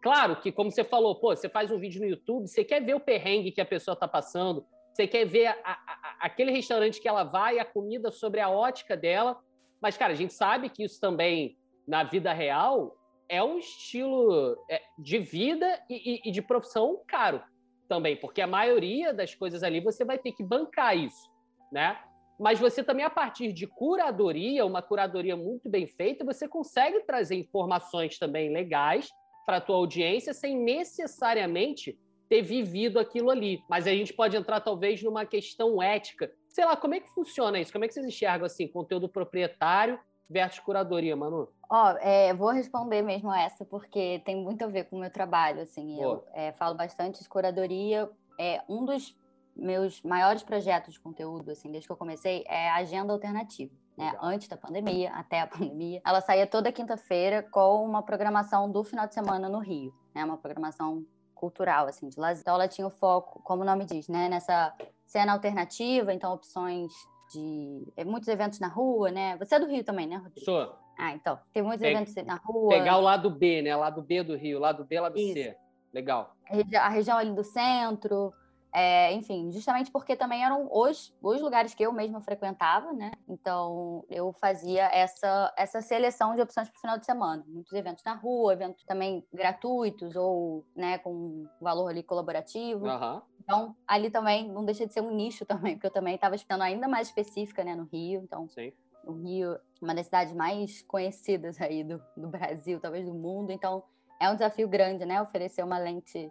claro que, como você falou, pô, você faz um vídeo no YouTube, você quer ver o perrengue que a pessoa está passando, você quer ver a, a, aquele restaurante que ela vai, a comida sobre a ótica dela. Mas, cara, a gente sabe que isso também, na vida real, é um estilo é, de vida e, e, e de profissão caro também, porque a maioria das coisas ali você vai ter que bancar isso, né? Mas você também, a partir de curadoria, uma curadoria muito bem feita, você consegue trazer informações também legais para a tua audiência sem necessariamente ter vivido aquilo ali. Mas a gente pode entrar, talvez, numa questão ética. Sei lá, como é que funciona isso? Como é que vocês enxergam, assim, conteúdo proprietário versus curadoria, Manu? Ó, oh, é, vou responder mesmo essa, porque tem muito a ver com o meu trabalho, assim. Eu é, falo bastante de curadoria. É, um dos meus maiores projetos de conteúdo, assim, desde que eu comecei, é a Agenda Alternativa. Né? Antes da pandemia, até a [laughs] pandemia. Ela saía toda quinta-feira com uma programação do final de semana no Rio. Né? Uma programação cultural, assim, de lazer. Então ela tinha o foco, como o nome diz, né? Nessa cena alternativa, então opções de é, muitos eventos na rua, né? Você é do Rio também, né, Rodrigo? Sou. Ah, então. Tem muitos Pe eventos na rua. Pegar o lado B, né? Lado B do Rio, lado B, lado Isso. C. Legal. A região ali do centro, é, enfim, justamente porque também eram os, os lugares que eu mesma frequentava, né? Então eu fazia essa, essa seleção de opções para o final de semana. Muitos eventos na rua, eventos também gratuitos ou né, com valor ali colaborativo. Uhum. Então, ali também não deixa de ser um nicho também, porque eu também estava estando ainda mais específica né, no Rio. Então, Sim. o Rio, uma das cidades mais conhecidas aí do, do Brasil, talvez do mundo. Então, é um desafio grande, né? Oferecer uma lente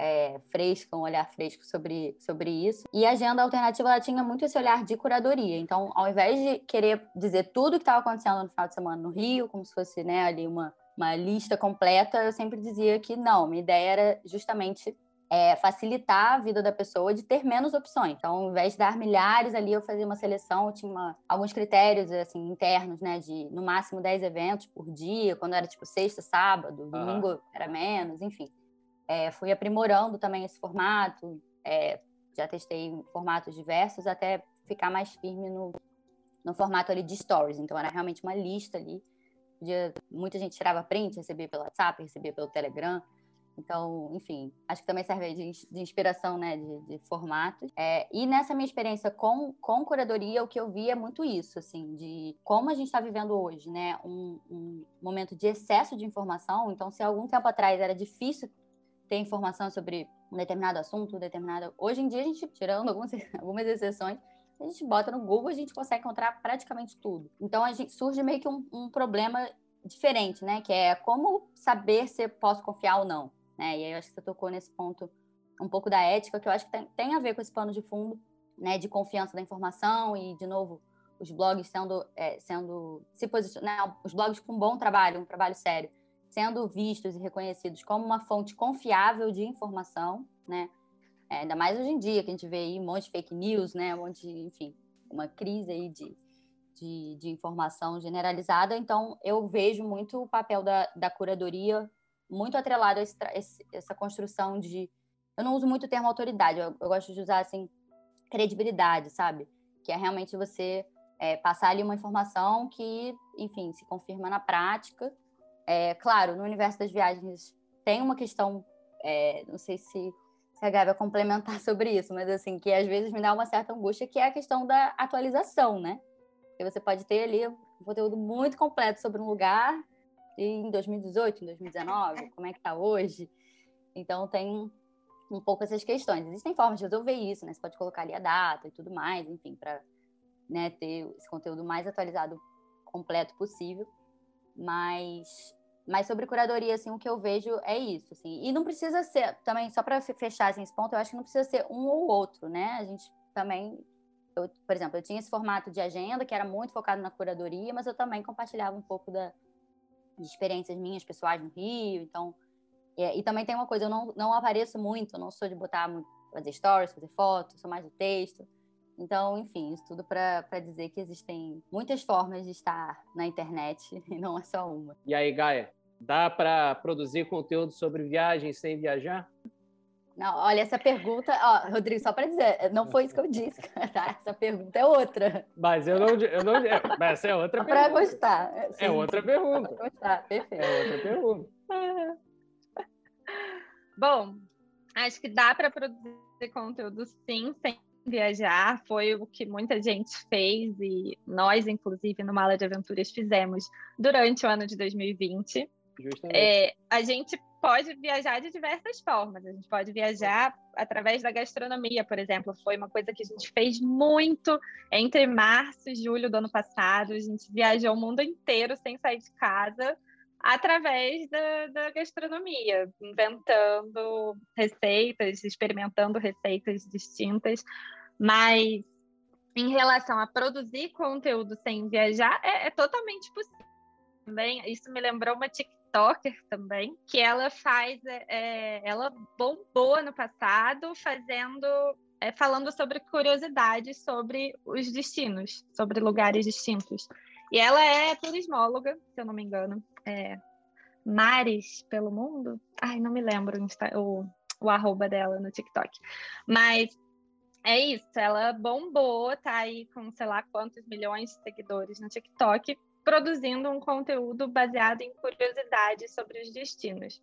é, fresca, um olhar fresco sobre, sobre isso. E a agenda alternativa ela tinha muito esse olhar de curadoria. Então, ao invés de querer dizer tudo o que estava acontecendo no final de semana no Rio, como se fosse né, ali uma, uma lista completa, eu sempre dizia que não, minha ideia era justamente é, facilitar a vida da pessoa de ter menos opções. Então, ao invés de dar milhares ali, eu fazia uma seleção, eu tinha uma, alguns critérios assim internos, né, de no máximo 10 eventos por dia, quando era tipo sexta, sábado, domingo era menos, enfim. É, fui aprimorando também esse formato, é, já testei formatos diversos até ficar mais firme no, no formato ali de stories. Então era realmente uma lista ali. Muita gente tirava print, recebia pelo WhatsApp, recebia pelo Telegram. Então, enfim, acho que também serve de, de inspiração, né, de, de formatos. É, e nessa minha experiência com, com curadoria, o que eu vi é muito isso, assim, de como a gente está vivendo hoje, né, um, um momento de excesso de informação. Então, se algum tempo atrás era difícil ter informação sobre um determinado assunto, determinado. Hoje em dia, a gente, tirando algumas, [laughs] algumas exceções, a gente bota no Google, a gente consegue encontrar praticamente tudo. Então, a gente surge meio que um, um problema diferente, né? Que é como saber se posso confiar ou não. Né? E aí eu acho que você tocou nesse ponto um pouco da ética, que eu acho que tem, tem a ver com esse pano de fundo, né? De confiança da informação e, de novo, os blogs sendo, é, sendo se posicionando, né, os blogs com um bom trabalho, um trabalho sério, sendo vistos e reconhecidos como uma fonte confiável de informação, né? É, ainda mais hoje em dia, que a gente vê aí um monte de fake news, né? Um monte de, enfim, uma crise aí de, de, de informação generalizada. Então, eu vejo muito o papel da, da curadoria muito atrelado a esse, esse, essa construção de... Eu não uso muito o termo autoridade, eu, eu, gosto de usar, assim, credibilidade, sabe? Que é realmente você é, passar ali uma informação que, enfim, se confirma na prática é, claro, no universo das viagens tem uma questão, é, não sei se, se a Gabi vai complementar [laughs] sobre isso, mas assim, que às vezes me dá uma certa angústia, que é a questão da atualização, né? Porque você pode ter ali um conteúdo muito completo sobre um lugar em 2018, em 2019, como é que está hoje. Então tem um pouco essas questões. Existem formas de resolver isso, né? Você pode colocar ali a data e tudo mais, enfim, para né, ter esse conteúdo mais atualizado, completo possível. Mas mas sobre curadoria, assim, o que eu vejo é isso, assim. E não precisa ser, também, só para fechar assim, esse ponto, eu acho que não precisa ser um ou outro, né? A gente também, eu, por exemplo, eu tinha esse formato de agenda que era muito focado na curadoria, mas eu também compartilhava um pouco da, de experiências minhas pessoais no Rio, então... É, e também tem uma coisa, eu não, não apareço muito, não sou de botar, fazer stories, fazer fotos, sou mais do texto. Então, enfim, isso tudo para dizer que existem muitas formas de estar na internet [laughs] e não é só uma. E aí, Gaia? Dá para produzir conteúdo sobre viagem sem viajar? Não, olha, essa pergunta, ó, Rodrigo, só para dizer, não foi isso que eu disse, [laughs] tá? Essa pergunta é outra. Mas eu não, eu não, mas essa é outra [laughs] pergunta. Para gostar. É sim. É outra pergunta. Para gostar, perfeito. É outra pergunta. [laughs] Bom, acho que dá para produzir conteúdo sim, sem viajar. Foi o que muita gente fez e nós, inclusive, no Mala de Aventuras, fizemos durante o ano de 2020. É, a gente pode viajar de diversas formas. A gente pode viajar através da gastronomia, por exemplo. Foi uma coisa que a gente fez muito entre março e julho do ano passado. A gente viajou o mundo inteiro sem sair de casa através da, da gastronomia, inventando receitas, experimentando receitas distintas. Mas em relação a produzir conteúdo sem viajar, é, é totalmente possível. Também, isso me lembrou uma TikToker também, que ela faz, é, é ela bombou no passado fazendo, é, falando sobre curiosidades sobre os destinos, sobre lugares distintos. E ela é turismóloga, se eu não me engano. É, Mares pelo Mundo? Ai, não me lembro o, o arroba dela no TikTok. Mas é isso, ela bombou, tá aí com sei lá quantos milhões de seguidores no TikTok, produzindo um conteúdo baseado em curiosidades sobre os destinos.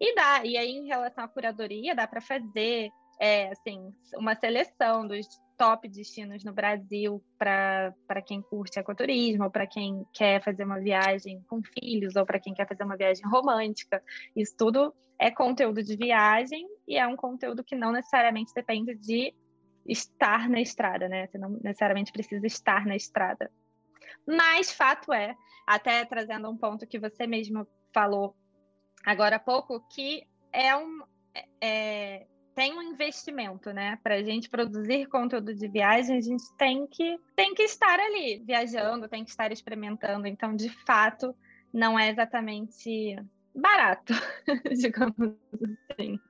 E dá, e aí em relação à curadoria, dá para fazer é, assim, uma seleção dos top destinos no Brasil para quem curte ecoturismo, para quem quer fazer uma viagem com filhos, ou para quem quer fazer uma viagem romântica. Isso tudo é conteúdo de viagem e é um conteúdo que não necessariamente depende de estar na estrada, né? Você não necessariamente precisa estar na estrada. Mas fato é, até trazendo um ponto que você mesmo falou agora há pouco, que é um. É, tem um investimento, né? Para a gente produzir conteúdo de viagem, a gente tem que, tem que estar ali viajando, tem que estar experimentando. Então, de fato, não é exatamente barato, [laughs] digamos assim.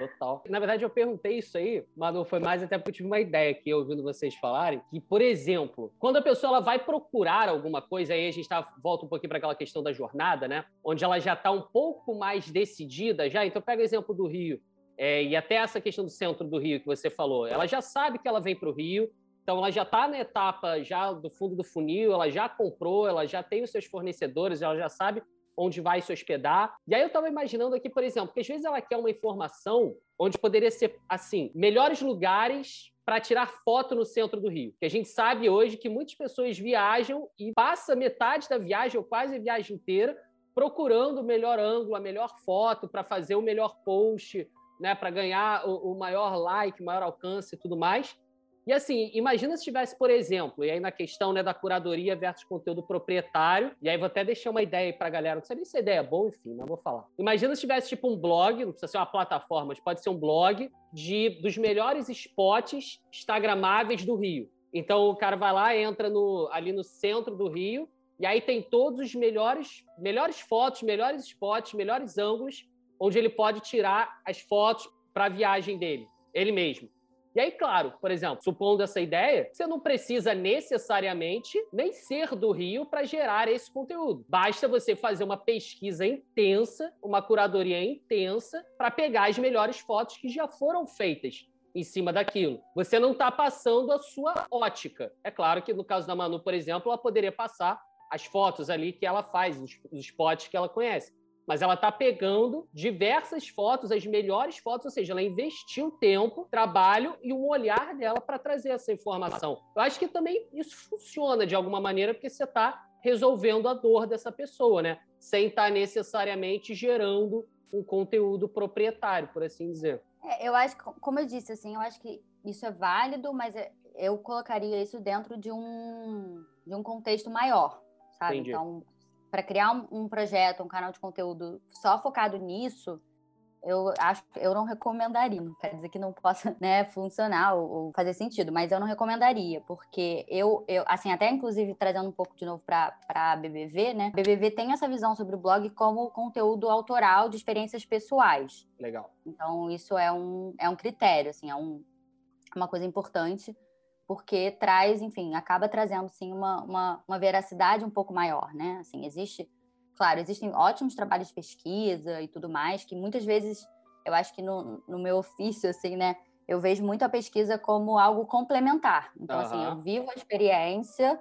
Total. Na verdade, eu perguntei isso aí, mas não foi mais até porque eu tive uma ideia aqui, ouvindo vocês falarem, que, por exemplo, quando a pessoa ela vai procurar alguma coisa, aí a gente tá, volta um pouquinho para aquela questão da jornada, né? Onde ela já está um pouco mais decidida já. Então, pega o exemplo do Rio. É, e até essa questão do centro do Rio que você falou. Ela já sabe que ela vem para o Rio, então ela já está na etapa já do fundo do funil, ela já comprou, ela já tem os seus fornecedores, ela já sabe onde vai se hospedar. E aí eu estava imaginando aqui, por exemplo, que às vezes ela quer uma informação onde poderia ser, assim, melhores lugares para tirar foto no centro do Rio. Que a gente sabe hoje que muitas pessoas viajam e passa metade da viagem, ou quase a viagem inteira, procurando o melhor ângulo, a melhor foto para fazer o melhor post, né, para ganhar o, o maior like, maior alcance e tudo mais. E assim, imagina se tivesse, por exemplo, e aí na questão né, da curadoria versus conteúdo proprietário, e aí vou até deixar uma ideia aí pra galera, não sei nem se a ideia é boa, enfim, mas vou falar. Imagina se tivesse tipo um blog, não precisa ser uma plataforma, mas pode ser um blog de dos melhores spots instagramáveis do Rio. Então o cara vai lá, entra no, ali no centro do Rio, e aí tem todos os melhores, melhores fotos, melhores spots, melhores ângulos, onde ele pode tirar as fotos para a viagem dele, ele mesmo. E aí, claro, por exemplo, supondo essa ideia, você não precisa necessariamente nem ser do Rio para gerar esse conteúdo. Basta você fazer uma pesquisa intensa, uma curadoria intensa, para pegar as melhores fotos que já foram feitas em cima daquilo. Você não está passando a sua ótica. É claro que no caso da Manu, por exemplo, ela poderia passar as fotos ali que ela faz, os, spots que ela conhece mas ela está pegando diversas fotos, as melhores fotos, ou seja, ela investiu tempo, trabalho e um olhar dela para trazer essa informação. Eu acho que também isso funciona de alguma maneira, porque você está resolvendo a dor dessa pessoa, né? Sem estar tá necessariamente gerando um conteúdo proprietário, por assim dizer. É, eu acho, como eu disse, assim, eu acho que isso é válido, mas é, eu colocaria isso dentro de um, de um contexto maior, sabe? Entendi. Então, para criar um, um, projeto, um canal de conteúdo só focado nisso, eu acho que eu não recomendaria. Não quer dizer que não possa [laughs] né, funcionar ou, ou, fazer sentido, mas eu não recomendaria, porque eu, eu assim, até inclusive trazendo um pouco de novo para a BBV, né? BBV tem essa visão sobre o blog como conteúdo autoral de experiências pessoais. Legal. Então, isso é um, é um critério, assim, é um, uma coisa importante porque traz, enfim, acaba trazendo sim uma, uma, uma, veracidade um pouco maior, né? Assim, existe claro, existem ótimos trabalhos de pesquisa e tudo mais, que muitas vezes eu acho que no, no meu ofício, assim, né, eu vejo muito a pesquisa como algo complementar. Então, uhum. assim, eu vivo a experiência,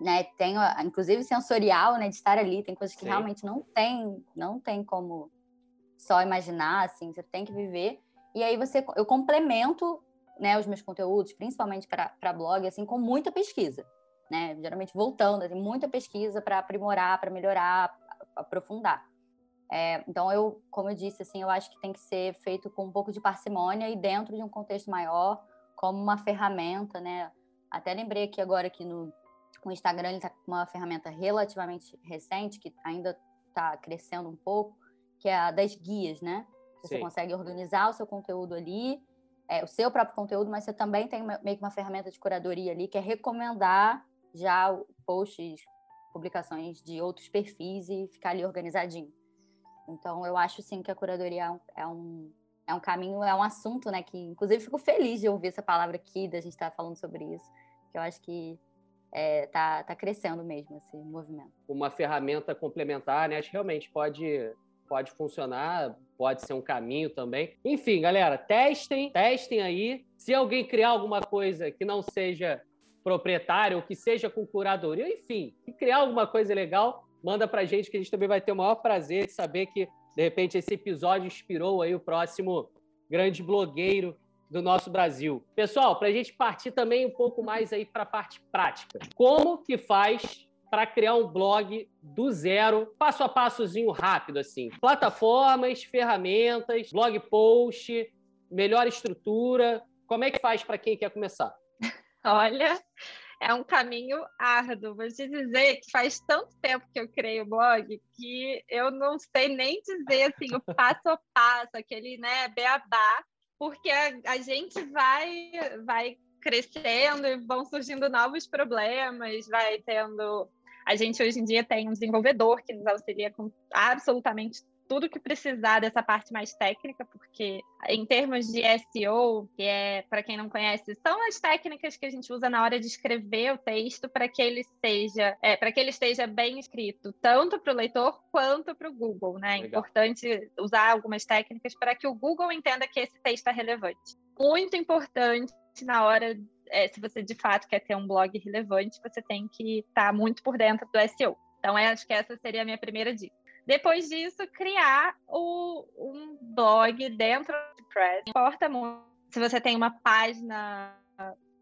né, tenho, inclusive sensorial, né, de estar ali, tem coisas que Sim. realmente não tem, não tem como só imaginar, assim, você tem que viver. E aí você, eu complemento, né, os meus conteúdos, principalmente para blog, assim, com muita pesquisa né? Geralmente voltando, tem muita pesquisa para aprimorar, para melhorar, aprofundar. É, então, eu, como eu disse, assim, eu acho que tem que ser feito com um pouco de parcimônia e dentro de um contexto maior, como uma ferramenta, né? Até lembrei aqui agora que no o Instagram ele está com uma ferramenta relativamente recente, que ainda está crescendo um pouco, que é a das guias, né? Você Sim. consegue organizar o seu conteúdo ali, é, o seu próprio conteúdo, mas você também tem meio que uma ferramenta de curadoria ali, que é recomendar já posts, publicações de outros perfis e ficar ali organizadinho. Então, eu acho sim que a curadoria é um, é um, é um caminho, é um assunto, né? Que, inclusive, fico feliz de ouvir essa palavra aqui, da gente estar tá falando sobre isso, que eu acho que é, tá, tá crescendo mesmo esse movimento. Uma ferramenta complementar, né? Acho que realmente pode, pode funcionar, pode ser um caminho também. Enfim, galera, testem, testem aí. Se alguém criar alguma coisa que não seja proprietário, ou que seja com curadoria, enfim, criar alguma coisa legal, manda pra gente que a gente também vai ter o maior prazer de saber que, de repente, esse episódio inspirou aí o próximo grande blogueiro do nosso Brasil. Pessoal, para a gente partir também um pouco mais aí para a parte prática. Como que faz para criar um blog do zero, passo a passozinho rápido assim? Plataformas, ferramentas, blog post, melhor estrutura. Como é que faz para quem quer começar? [laughs] Olha, é um caminho árduo. Vou te dizer que faz tanto tempo que eu criei o blog que eu não sei nem dizer assim, o [laughs] passo a passo, aquele né, beabá, porque a, a gente vai, vai crescendo e vão surgindo novos problemas, vai tendo. A gente hoje em dia tem um desenvolvedor que nos auxilia com absolutamente tudo que precisar dessa parte mais técnica, porque em termos de SEO, que é, para quem não conhece, são as técnicas que a gente usa na hora de escrever o texto para que ele seja, é, para que ele esteja bem escrito, tanto para o leitor quanto para o Google, né? É importante usar algumas técnicas para que o Google entenda que esse texto é relevante. Muito importante na hora é, se você de fato quer ter um blog relevante, você tem que estar tá muito por dentro do SEO. Então, acho que essa seria a minha primeira dica. Depois disso, criar o, um blog dentro do Press. Importa muito se você tem uma página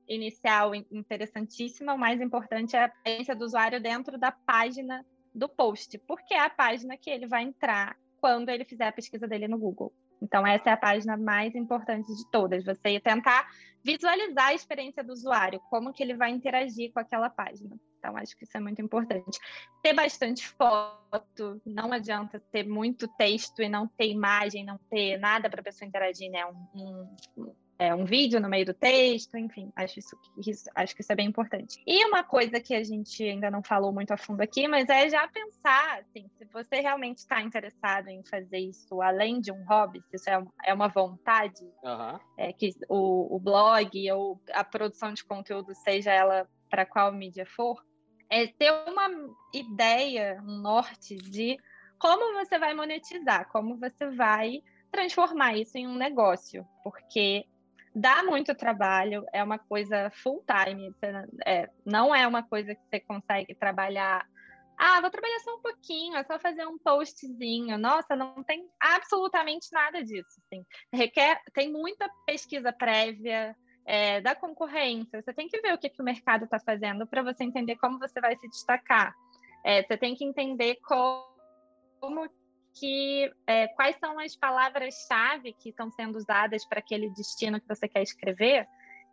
inicial interessantíssima, o mais importante é a experiência do usuário dentro da página do post, porque é a página que ele vai entrar quando ele fizer a pesquisa dele no Google. Então, essa é a página mais importante de todas. Você tentar visualizar a experiência do usuário, como que ele vai interagir com aquela página. Então, acho que isso é muito importante. Ter bastante foto, não adianta ter muito texto e não ter imagem, não ter nada para a pessoa interagir, né? Um, um, é, um vídeo no meio do texto, enfim, acho, isso, isso, acho que isso é bem importante. E uma coisa que a gente ainda não falou muito a fundo aqui, mas é já pensar, assim, se você realmente está interessado em fazer isso além de um hobby, se isso é, é uma vontade, uhum. é, que o, o blog ou a produção de conteúdo, seja ela para qual mídia for, é ter uma ideia, um norte de como você vai monetizar, como você vai transformar isso em um negócio, porque dá muito trabalho, é uma coisa full time, é, não é uma coisa que você consegue trabalhar. Ah, vou trabalhar só um pouquinho, é só fazer um postzinho. Nossa, não tem absolutamente nada disso. Assim. Requer, tem muita pesquisa prévia, é, da concorrência, você tem que ver o que, que o mercado está fazendo para você entender como você vai se destacar. É, você tem que entender como, como que é, quais são as palavras-chave que estão sendo usadas para aquele destino que você quer escrever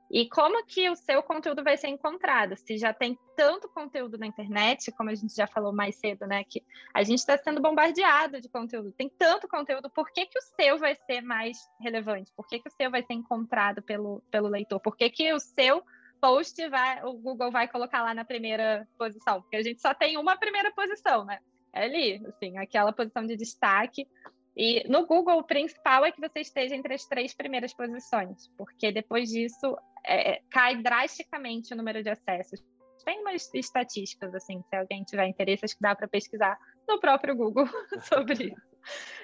e como que o seu conteúdo vai ser encontrado? Se já tem tanto conteúdo na internet, como a gente já falou mais cedo, né? Que a gente está sendo bombardeado de conteúdo, tem tanto conteúdo, por que, que o seu vai ser mais relevante? Por que, que o seu vai ser encontrado pelo, pelo leitor? Por que, que o seu post vai, o Google vai colocar lá na primeira posição? Porque a gente só tem uma primeira posição, né? Ali, assim, aquela posição de destaque. E no Google, o principal é que você esteja entre as três primeiras posições, porque depois disso é, é, cai drasticamente o número de acessos. tem umas estatísticas, assim, se alguém tiver interesse, acho que dá para pesquisar no próprio Google [laughs] sobre isso.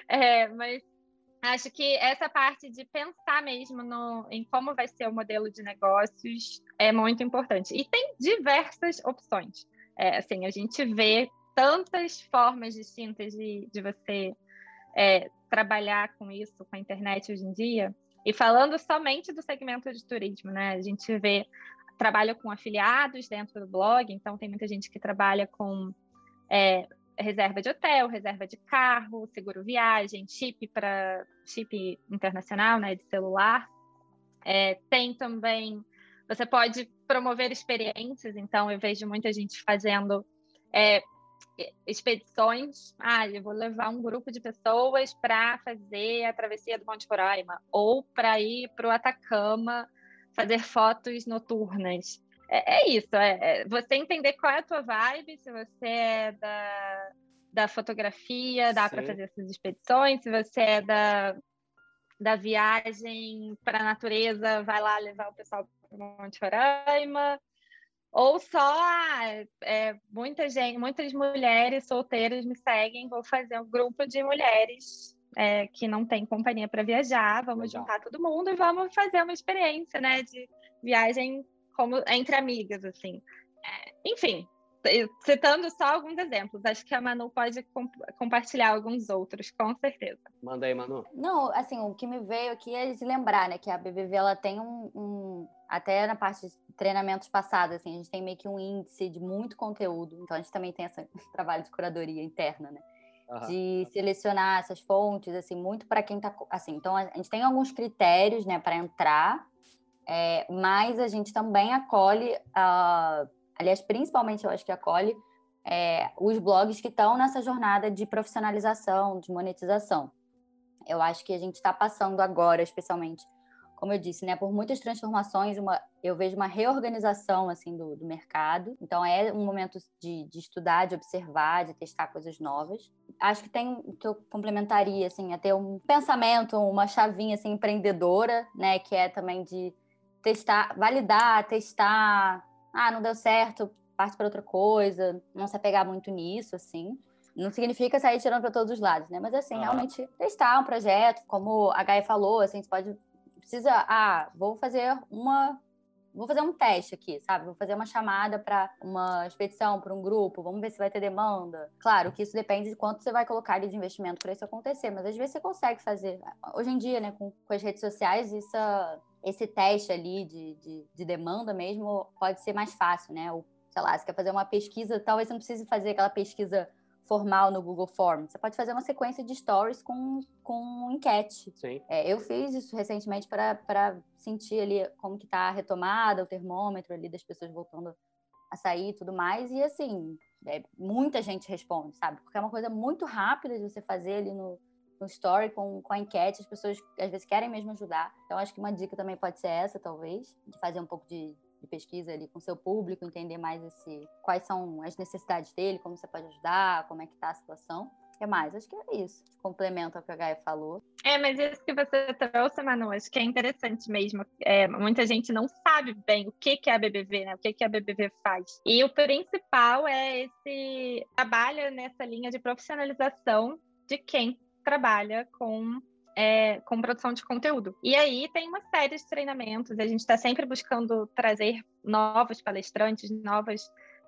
É, mas acho que essa parte de pensar mesmo no, em como vai ser o modelo de negócios é muito importante. E tem diversas opções. É, assim, a gente vê tantas formas distintas de, de você é, trabalhar com isso, com a internet hoje em dia. E falando somente do segmento de turismo, né? A gente vê trabalho com afiliados dentro do blog, então tem muita gente que trabalha com é, reserva de hotel, reserva de carro, seguro viagem, chip para chip internacional, né, de celular. É, tem também, você pode promover experiências, então eu vejo muita gente fazendo é, expedições. Ah, eu vou levar um grupo de pessoas para fazer a travessia do Monte Roraima ou para ir para o Atacama fazer fotos noturnas. É, é isso, é, é, você entender qual é a tua vibe, se você é da, da fotografia, dá para fazer essas expedições, se você é da, da viagem para a natureza, vai lá levar o pessoal para Monte Roraima, ou só ah, é, muita gente, muitas mulheres solteiras me seguem, vou fazer um grupo de mulheres é, que não tem companhia para viajar, vamos Legal. juntar todo mundo e vamos fazer uma experiência, né, de viagem como entre amigas, assim. É, enfim, citando só alguns exemplos, acho que a Manu pode comp compartilhar alguns outros, com certeza. Manda aí, Manu. Não, assim, o que me veio aqui é de lembrar, né, que a BBV ela tem um, um até na parte de treinamentos passados, assim, a gente tem meio que um índice de muito conteúdo, então a gente também tem esse [laughs] trabalho de curadoria interna, né? Uhum. De selecionar essas fontes, assim, muito para quem está, assim, então a gente tem alguns critérios, né, para entrar é, mas a gente também acolhe, uh, aliás, principalmente eu acho que acolhe é, os blogs que estão nessa jornada de profissionalização, de monetização. Eu acho que a gente está passando agora, especialmente, como eu disse, né, por muitas transformações, uma, eu vejo uma reorganização assim do, do mercado. Então é um momento de, de, estudar, de observar, de testar coisas novas. Acho que tem que eu complementaria assim, a ter um pensamento, uma chavinha assim empreendedora, né, que é também de testar, validar, testar. Ah, não deu certo, parte para outra coisa, não se apegar muito nisso, assim. Não significa sair tirando para todos os lados, né? Mas assim, ah. realmente testar um projeto, como a Gaia falou, assim, você pode precisa, ah, vou fazer uma vou fazer um teste aqui, sabe? Vou fazer uma chamada para uma expedição, para um grupo, vamos ver se vai ter demanda. Claro que isso depende de quanto você vai colocar de investimento para isso acontecer, mas às vezes você consegue fazer. Hoje em dia, né, com, com as redes sociais, isso esse teste ali de, de, de, demanda mesmo pode ser mais fácil, né? Ou, sei lá, você quer fazer uma pesquisa, talvez você não precise fazer aquela pesquisa formal no Google Forms. Você pode fazer uma sequência de stories com, com enquete. Sim. É, eu fiz isso recentemente para sentir ali como que está a retomada, o termômetro ali das pessoas voltando a sair e tudo mais. E assim, é, muita gente responde, sabe? Porque é uma coisa muito rápida de você fazer ali no, no story com, com a enquete, as pessoas às vezes querem mesmo ajudar. Então, acho que uma dica também pode ser essa, talvez, de fazer um pouco de, de pesquisa ali com seu público, entender mais esse, quais são as necessidades dele, como você pode ajudar, como é que tá a situação. O que mais? Acho que é isso. Complemento ao que a Gaia falou. É, mas isso que você trouxe, Manu, acho que é interessante mesmo. É, muita gente não sabe bem o que, que é a BBV, né? O que, que a BBV faz. E o principal é esse trabalho nessa linha de profissionalização de quem trabalha com é, com produção de conteúdo. E aí tem uma série de treinamentos, a gente está sempre buscando trazer novos palestrantes, novas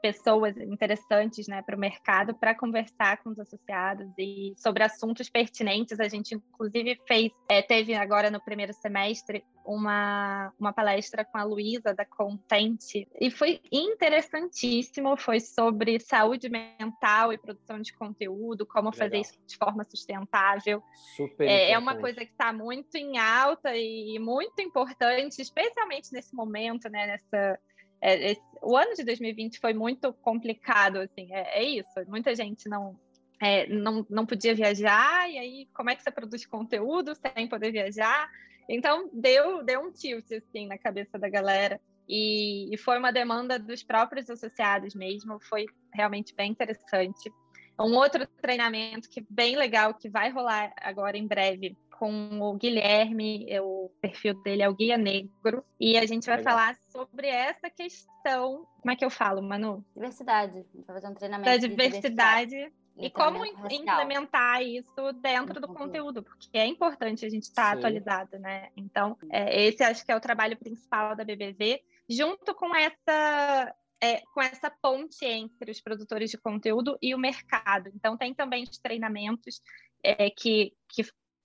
pessoas interessantes né, para o mercado para conversar com os associados e sobre assuntos pertinentes. A gente, inclusive, fez, é, teve agora no primeiro semestre uma, uma palestra com a Luísa da Contente e foi interessantíssimo. Foi sobre saúde mental e produção de conteúdo, como Legal. fazer isso de forma sustentável. Super é, é uma coisa que está muito em alta e muito importante, especialmente nesse momento, né, nessa é, esse, o ano de 2020 foi muito complicado, assim, é, é isso. Muita gente não, é, não, não podia viajar, e aí como é que você produz conteúdo sem poder viajar? Então deu, deu um tilt assim na cabeça da galera. E, e foi uma demanda dos próprios associados mesmo, foi realmente bem interessante. Um outro treinamento que bem legal, que vai rolar agora em breve, com o Guilherme, o perfil dele é o Guia Negro, e a gente vai legal. falar sobre essa questão. Como é que eu falo, Manu? Diversidade. Vai fazer um treinamento. Da diversidade. diversidade. E como implementar isso dentro do conteúdo, porque é importante a gente estar tá atualizado, né? Então, é, esse acho que é o trabalho principal da BBV, junto com essa é, com essa ponte entre os produtores de conteúdo e o mercado. Então, tem também os treinamentos é, que, que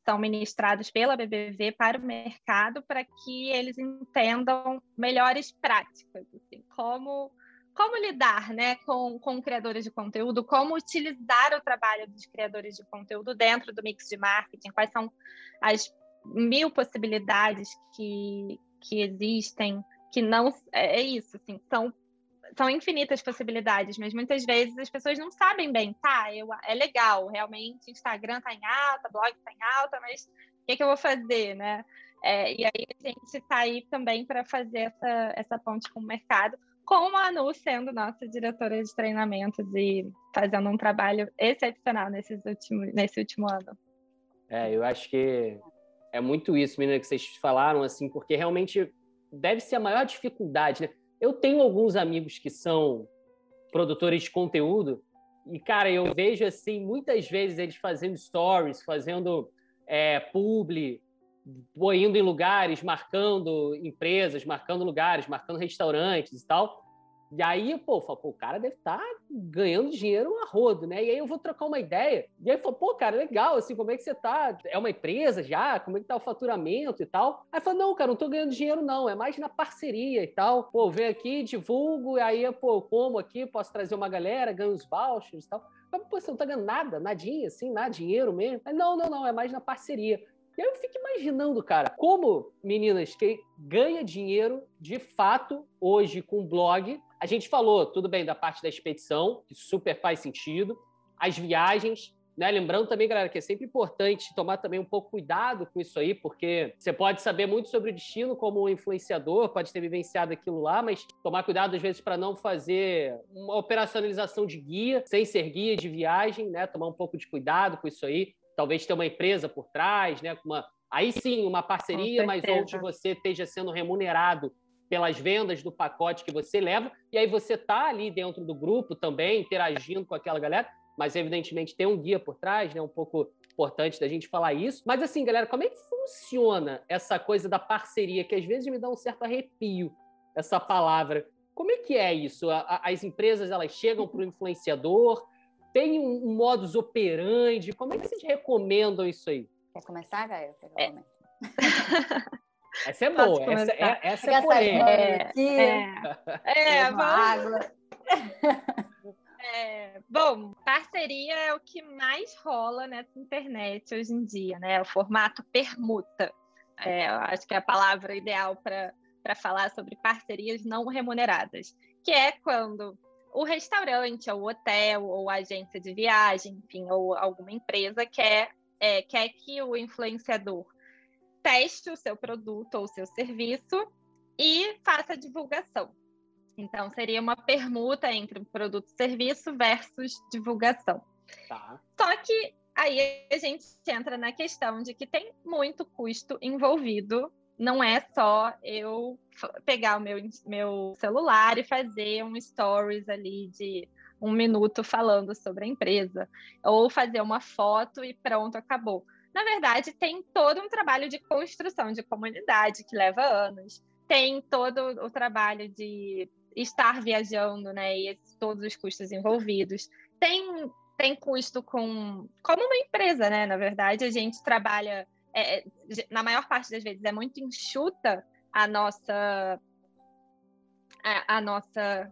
são ministrados pela BBV para o mercado para que eles entendam melhores práticas, assim, como como lidar né, com, com criadores de conteúdo, como utilizar o trabalho dos criadores de conteúdo dentro do mix de marketing, quais são as mil possibilidades que, que existem, que não é, é isso, assim, são são infinitas possibilidades, mas muitas vezes as pessoas não sabem bem, tá? Eu, é legal, realmente, Instagram tá em alta, blog tá em alta, mas o que, que eu vou fazer, né? É, e aí a gente está aí também para fazer essa, essa ponte com o mercado, com a Anu sendo nossa diretora de treinamentos e fazendo um trabalho excepcional nesses últimos, nesse último ano. É, eu acho que é muito isso, menina, que vocês falaram, assim, porque realmente deve ser a maior dificuldade, né? Eu tenho alguns amigos que são produtores de conteúdo e, cara, eu vejo, assim, muitas vezes eles fazendo stories, fazendo é, publi, indo em lugares, marcando empresas, marcando lugares, marcando restaurantes e tal. E aí, pô, falo, pô, o cara deve estar tá ganhando dinheiro a rodo, né? E aí eu vou trocar uma ideia. E aí falo, pô, cara, legal, assim, como é que você tá? É uma empresa já? Como é que tá o faturamento e tal? Aí fala, não, cara, não tô ganhando dinheiro, não. É mais na parceria e tal. Pô, vem aqui, divulgo, e aí, pô, como aqui, posso trazer uma galera, ganho os vouchers e tal. Mas, pô, você não tá ganhando nada, nadinha, assim, nada, dinheiro mesmo. Aí, não, não, não, é mais na parceria. E aí eu fico imaginando, cara, como meninas que ganha dinheiro de fato hoje com blog. A gente falou, tudo bem, da parte da expedição, que super faz sentido, as viagens, né? Lembrando também, galera, que é sempre importante tomar também um pouco cuidado com isso aí, porque você pode saber muito sobre o destino como influenciador, pode ter vivenciado aquilo lá, mas tomar cuidado às vezes para não fazer uma operacionalização de guia, sem ser guia de viagem, né? Tomar um pouco de cuidado com isso aí talvez ter uma empresa por trás, né? Uma, aí sim, uma parceria, mas onde você esteja sendo remunerado pelas vendas do pacote que você leva, e aí você está ali dentro do grupo também, interagindo com aquela galera, mas evidentemente tem um guia por trás, né? Um pouco importante da gente falar isso. Mas assim, galera, como é que funciona essa coisa da parceria, que às vezes me dá um certo arrepio, essa palavra. Como é que é isso? As empresas elas chegam para o influenciador, tem um, modus operandi? Como é que vocês recomendam isso aí? Quer começar, Gael? É. [laughs] Essa é boa, essa, é, essa é polêmica. É, é, é vamos... [laughs] É, bom, parceria é o que mais rola nessa internet hoje em dia, né? O formato permuta. É, eu acho que é a palavra ideal para falar sobre parcerias não remuneradas, que é quando o restaurante, ou o hotel, ou a agência de viagem, enfim, ou alguma empresa quer, é, quer que o influenciador teste o seu produto ou seu serviço e faça divulgação. Então, seria uma permuta entre produto e serviço versus divulgação. Tá. Só que aí a gente entra na questão de que tem muito custo envolvido não é só eu pegar o meu, meu celular e fazer um stories ali de um minuto falando sobre a empresa, ou fazer uma foto e pronto, acabou. Na verdade, tem todo um trabalho de construção de comunidade que leva anos, tem todo o trabalho de estar viajando, né, e todos os custos envolvidos. Tem, tem custo com. Como uma empresa, né? Na verdade, a gente trabalha é, é na maior parte das vezes, é muito enxuta a nossa. A, a nossa.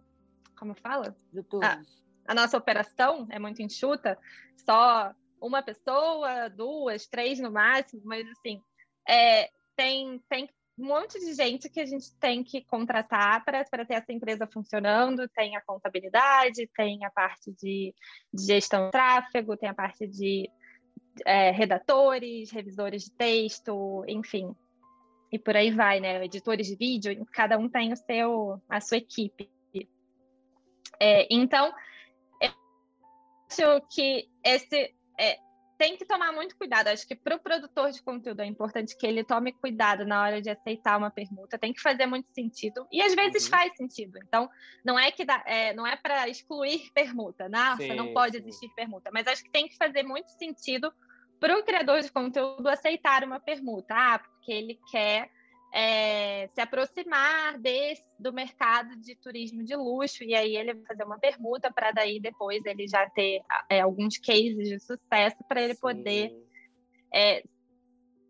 Como fala? A, a nossa operação é muito enxuta, só uma pessoa, duas, três no máximo, mas assim, é, tem, tem um monte de gente que a gente tem que contratar para ter essa empresa funcionando. Tem a contabilidade, tem a parte de, de gestão de tráfego, tem a parte de é, redatores, revisores de texto, enfim, e por aí vai, né? Editores de vídeo, cada um tem o seu, a sua equipe. É, então, que esse é, tem que tomar muito cuidado. Acho que para o produtor de conteúdo é importante que ele tome cuidado na hora de aceitar uma permuta. Tem que fazer muito sentido e às vezes uhum. faz sentido. Então não é que dá, é, não é para excluir permuta. Nossa, sim, não pode sim. existir permuta. Mas acho que tem que fazer muito sentido para o criador de conteúdo aceitar uma permuta. Ah, porque ele quer é, se aproximar desse, do mercado de turismo de luxo, e aí ele vai fazer uma permuta para daí depois ele já ter é, alguns cases de sucesso para ele Sim. poder é,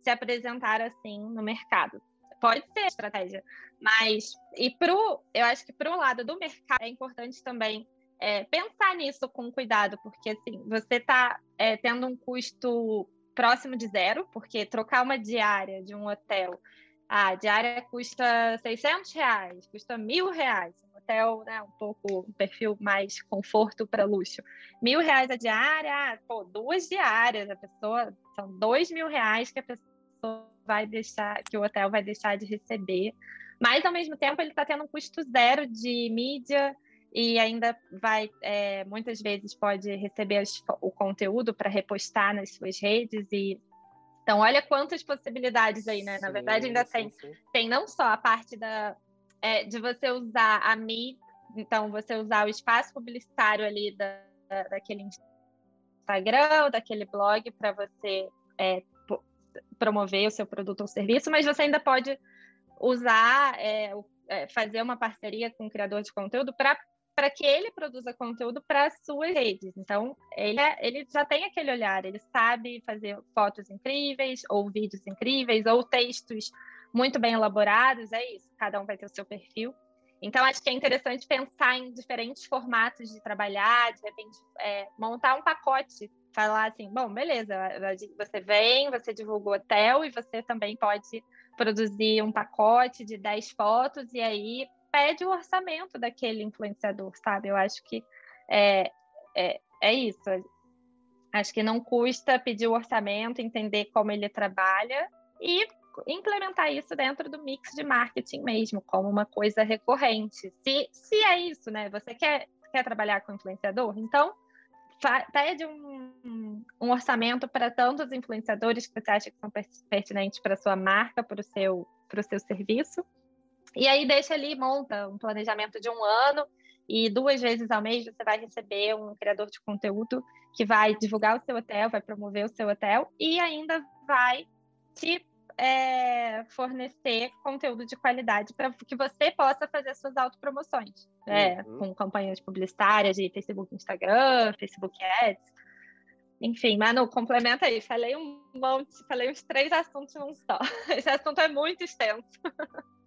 se apresentar assim no mercado. Pode ser estratégia, mas e pro, eu acho que para o lado do mercado é importante também é, pensar nisso com cuidado, porque assim você está é, tendo um custo próximo de zero, porque trocar uma diária de um hotel a diária custa 600 reais, custa mil reais. Um hotel, né, um pouco, perfil mais conforto para luxo. Mil reais a diária, ah, pô, duas diárias, a pessoa, são dois mil reais que a pessoa vai deixar, que o hotel vai deixar de receber. Mas, ao mesmo tempo, ele está tendo um custo zero de mídia e ainda vai, é, muitas vezes, pode receber as, o conteúdo para repostar nas suas redes e então, olha quantas possibilidades aí, né? Na verdade, ainda sim, tem, sim. tem não só a parte da, é, de você usar a mídia, então, você usar o espaço publicitário ali da, daquele Instagram, daquele blog, para você é, promover o seu produto ou serviço, mas você ainda pode usar, é, é fazer uma parceria com o criador de conteúdo para para que ele produza conteúdo para suas redes. Então, ele, é, ele já tem aquele olhar, ele sabe fazer fotos incríveis, ou vídeos incríveis, ou textos muito bem elaborados, é isso, cada um vai ter o seu perfil. Então, acho que é interessante pensar em diferentes formatos de trabalhar, de repente, é, montar um pacote, falar assim, bom, beleza, você vem, você divulga o hotel e você também pode produzir um pacote de 10 fotos e aí pede o orçamento daquele influenciador, sabe? Eu acho que é, é, é isso. Acho que não custa pedir o orçamento, entender como ele trabalha e implementar isso dentro do mix de marketing mesmo, como uma coisa recorrente. Se, se é isso, né? Você quer, quer trabalhar com influenciador? Então, pede um, um orçamento para tantos influenciadores que você acha que são pertinentes para a sua marca, para o seu, o seu serviço. E aí deixa ali, monta um planejamento de um ano e duas vezes ao mês você vai receber um criador de conteúdo que vai divulgar o seu hotel, vai promover o seu hotel e ainda vai te é, fornecer conteúdo de qualidade para que você possa fazer suas autopromoções, né? Uhum. com campanhas publicitárias de Facebook, Instagram, Facebook Ads. Enfim, Manu, complementa aí. Falei um monte, falei uns três assuntos num só. [laughs] Esse assunto é muito extenso. [laughs]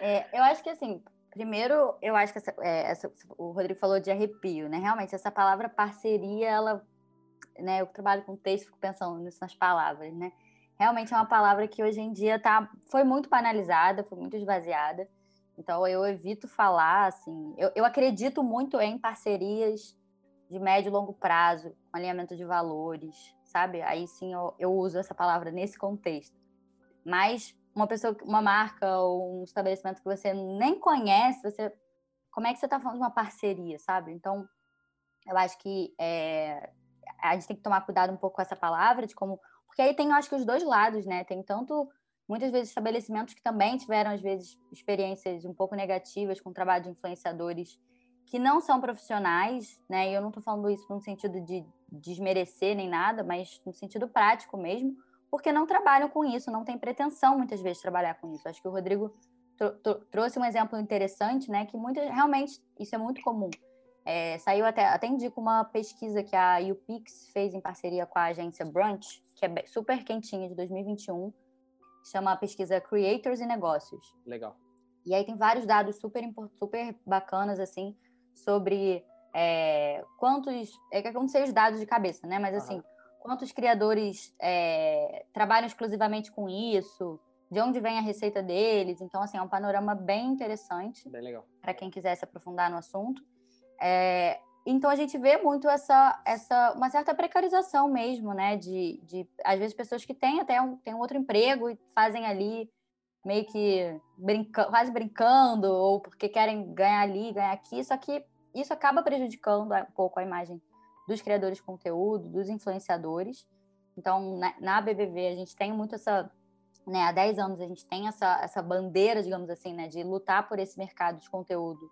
É, eu acho que assim, primeiro, eu acho que essa, é, essa, o Rodrigo falou de arrepio, né? Realmente, essa palavra parceria, ela, né? Eu trabalho com texto, fico pensando nisso nas palavras, né? Realmente é uma palavra que hoje em dia tá, foi muito banalizada, foi muito esvaziada. Então eu evito falar, assim, eu, eu acredito muito em parcerias de médio e longo prazo, com alinhamento de valores, sabe? Aí sim eu, eu uso essa palavra nesse contexto. Mas uma pessoa, uma marca ou um estabelecimento que você nem conhece, você, como é que você está falando de uma parceria, sabe? Então, eu acho que é, a gente tem que tomar cuidado um pouco com essa palavra, de como, porque aí tem, eu acho que os dois lados, né? Tem tanto muitas vezes estabelecimentos que também tiveram às vezes experiências um pouco negativas com o trabalho de influenciadores que não são profissionais, né? E eu não estou falando isso no sentido de desmerecer nem nada, mas no sentido prático mesmo porque não trabalham com isso, não tem pretensão muitas vezes trabalhar com isso. Acho que o Rodrigo trouxe um exemplo interessante, né? Que muitas, realmente isso é muito comum. É, saiu até, até indico uma pesquisa que a UPix fez em parceria com a agência Brunch, que é super quentinha, de 2021, chama a pesquisa Creators e Negócios. Legal. E aí tem vários dados super, super bacanas, assim, sobre é, quantos... É que eu não sei os dados de cabeça, né? Mas, assim, quantos criadores é, trabalham exclusivamente com isso, de onde vem a receita deles. Então, assim, é um panorama bem interessante. Bem legal. Para quem quiser se aprofundar no assunto. É, então, a gente vê muito essa, essa uma certa precarização mesmo, né? De, de às vezes, pessoas que têm até um, têm um outro emprego e fazem ali meio que brinca, quase brincando, ou porque querem ganhar ali, ganhar aqui, só que isso acaba prejudicando um pouco a imagem dos criadores de conteúdo, dos influenciadores. Então, na, BBV, a gente tem muito essa. Né, há 10 anos, a gente tem essa, essa bandeira, digamos assim, né, de lutar por esse mercado de conteúdo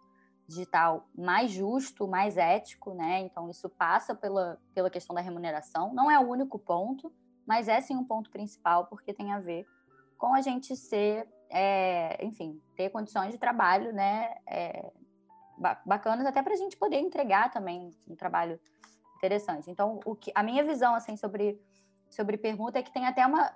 digital mais justo, mais ético, né? Então, isso passa pela, pela questão da remuneração. Não é o único ponto, mas é sim um ponto principal, porque tem a ver com a gente ser, é, enfim, ter condições de trabalho, né? É, bacanas, até para a gente poder entregar também um trabalho interessante. Então, o que, a minha visão, assim, sobre, sobre permuta é que tem até uma,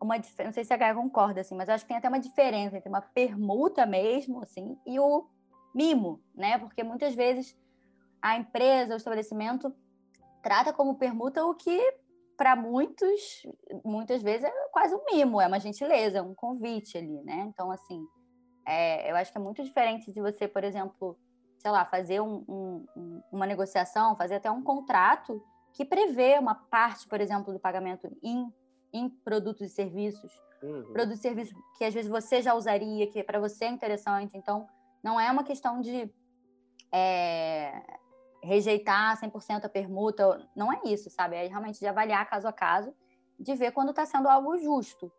uma não sei se a Gaia concorda, assim, mas acho que tem até uma diferença entre uma permuta mesmo, assim, e o mimo, né? Porque muitas vezes a empresa, o estabelecimento trata como permuta o que para muitos, muitas vezes é quase um mimo, é uma gentileza, é um convite ali, né? Então, assim, é, eu acho que é muito diferente de você, por exemplo, sei lá, fazer um, um, uma negociação, fazer até um contrato que prevê uma parte, por exemplo, do pagamento em, em produtos e serviços, uhum. produtos e serviços que às vezes você já usaria, que para você é interessante. Então, não é uma questão de é, rejeitar 100% a permuta, não é isso, sabe? É realmente de avaliar caso a caso, de ver quando está sendo algo justo.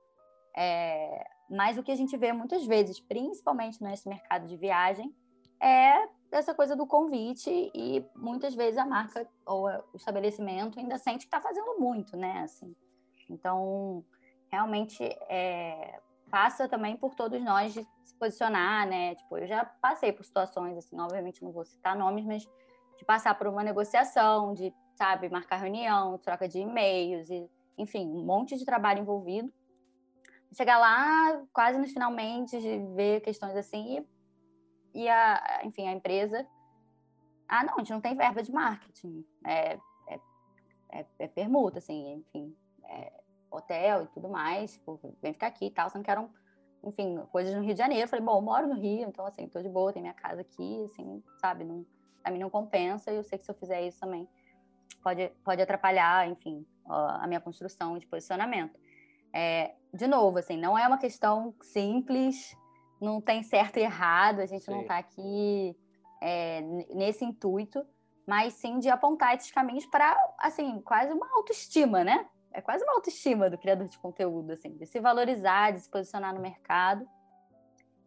É, mas o que a gente vê muitas vezes, principalmente nesse mercado de viagem, é essa coisa do convite e muitas vezes a marca ou o estabelecimento ainda sente que está fazendo muito, né? Assim, então, realmente é, passa também por todos nós de se posicionar, né? Tipo, eu já passei por situações, assim, obviamente não vou citar nomes, mas de passar por uma negociação, de, sabe, marcar reunião, troca de e-mails, e, enfim, um monte de trabalho envolvido. Chegar lá, quase nos finalmente, de ver questões assim, e, e a, enfim, a empresa. Ah, não, a gente não tem verba de marketing. É, é, é, é permuta, assim, enfim. É, hotel e tudo mais, tipo, vem ficar aqui e tal, só não quero, enfim, coisas no Rio de Janeiro. Eu falei, bom, eu moro no Rio, então, assim, tô de boa, tem minha casa aqui, assim, sabe, não, pra mim não compensa, e eu sei que se eu fizer isso também pode, pode atrapalhar, enfim, a minha construção de posicionamento. É, de novo, assim, não é uma questão simples, não tem certo e errado, a gente sim. não está aqui é, nesse intuito, mas sim de apontar esses caminhos para, assim, quase uma autoestima, né? é quase uma autoestima do criador de conteúdo, assim, de se valorizar, de se posicionar no mercado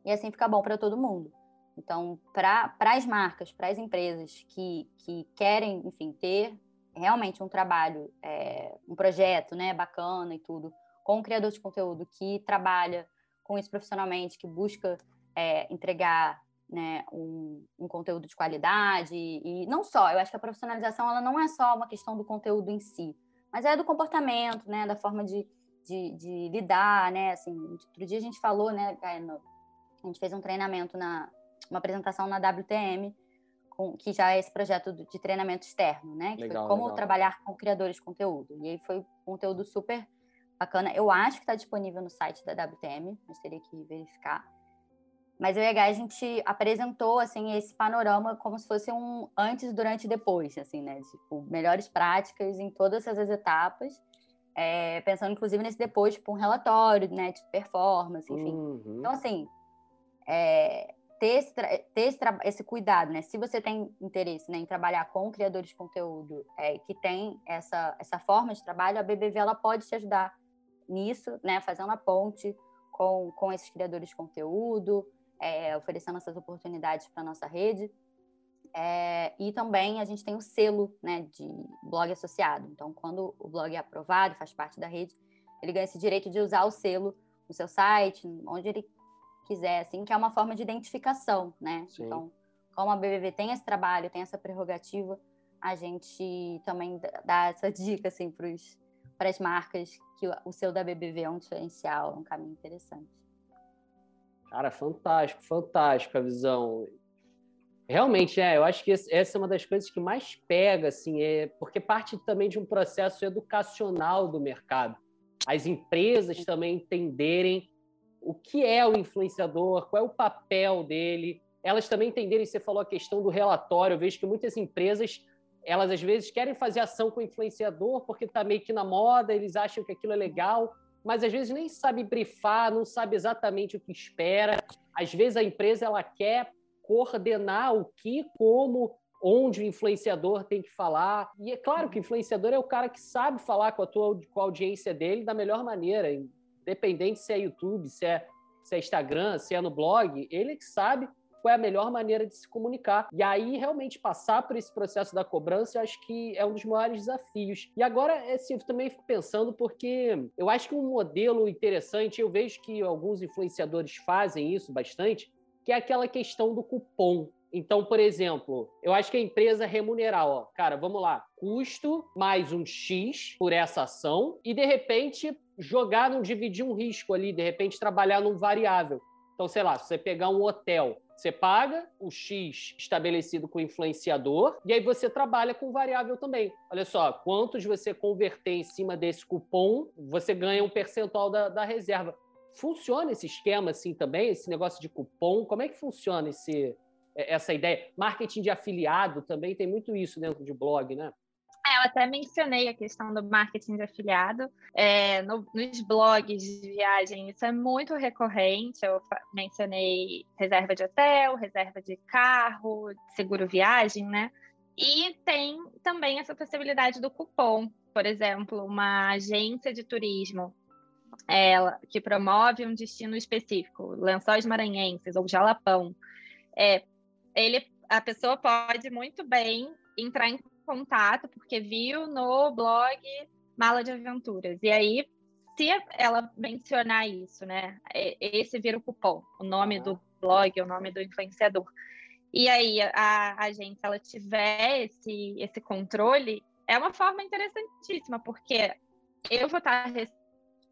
e assim ficar bom para todo mundo. Então, para as marcas, para as empresas que, que querem, enfim, ter realmente um trabalho, é, um projeto, né, bacana e tudo, com um criador de conteúdo que trabalha com isso profissionalmente, que busca é, entregar né, um, um, conteúdo de qualidade e, não só, eu acho que a profissionalização ela não é só uma questão do conteúdo em si, mas é do comportamento, né? Da forma de, de, de lidar, né? Assim, outro dia a gente falou, né, a gente fez um treinamento na uma apresentação na WTM, com, que já é esse projeto de treinamento externo, né? Que legal, foi como legal. trabalhar com criadores de conteúdo. E aí foi um conteúdo super bacana. Eu acho que está disponível no site da WTM, mas teria que verificar. Mas eu e a Gai, a gente apresentou, assim, esse panorama como se fosse um antes, durante e depois, assim, né? Tipo, melhores práticas em todas essas etapas. É, pensando, inclusive, nesse depois, tipo, um relatório, né? De performance, enfim. Uhum. Então, assim, é, ter, esse, ter esse, esse, cuidado, né? Se você tem interesse né, em trabalhar com criadores de conteúdo é, que tem essa, essa forma de trabalho, a BBV, ela pode te ajudar nisso, né? Fazendo a ponte com, com esses criadores de conteúdo, é, oferecendo essas oportunidades para a nossa rede. É, e também a gente tem o selo né, de blog associado. Então, quando o blog é aprovado, faz parte da rede, ele ganha esse direito de usar o selo no seu site, onde ele quiser, assim, que é uma forma de identificação, né? Sim. Então, como a BBV tem esse trabalho, tem essa prerrogativa, a gente também dá essa [laughs] dica, assim, para as marcas que o selo da BBV é um diferencial, é um caminho interessante. Cara, fantástico, fantástico a visão. Realmente, é, eu acho que essa é uma das coisas que mais pega, assim, é porque parte também de um processo educacional do mercado. As empresas também entenderem o que é o influenciador, qual é o papel dele. Elas também entenderem, você falou a questão do relatório, eu vejo que muitas empresas, elas às vezes querem fazer ação com o influenciador porque está meio que na moda, eles acham que aquilo é legal, mas às vezes nem sabe brifar, não sabe exatamente o que espera. Às vezes a empresa ela quer coordenar o que, como, onde o influenciador tem que falar. E é claro que o influenciador é o cara que sabe falar com a tua com a audiência dele da melhor maneira, independente se é YouTube, se é, se é Instagram, se é no blog, ele que sabe qual é a melhor maneira de se comunicar. E aí, realmente, passar por esse processo da cobrança, eu acho que é um dos maiores desafios. E agora, assim, eu também fico pensando, porque eu acho que um modelo interessante, eu vejo que alguns influenciadores fazem isso bastante, que é aquela questão do cupom. Então, por exemplo, eu acho que a empresa remunerar, ó, cara, vamos lá, custo mais um X por essa ação e de repente jogar, não dividir um risco ali, de repente trabalhar num variável. Então, sei lá, se você pegar um hotel, você paga o X estabelecido com o influenciador e aí você trabalha com variável também. Olha só, quantos você converter em cima desse cupom, você ganha um percentual da, da reserva. Funciona esse esquema assim também, esse negócio de cupom? Como é que funciona esse, essa ideia? Marketing de afiliado também tem muito isso dentro de blog, né? Até mencionei a questão do marketing de afiliado. É, no, nos blogs de viagem, isso é muito recorrente. Eu mencionei reserva de hotel, reserva de carro, seguro viagem, né? E tem também essa possibilidade do cupom. Por exemplo, uma agência de turismo ela, que promove um destino específico, Lençóis Maranhenses ou Jalapão, é, ele, a pessoa pode muito bem entrar em contato porque viu no blog Mala de Aventuras. E aí, se ela mencionar isso, né? Esse vira o cupom, o nome do blog, o nome do influenciador. E aí a agência ela tiver esse, esse controle, é uma forma interessantíssima, porque eu vou estar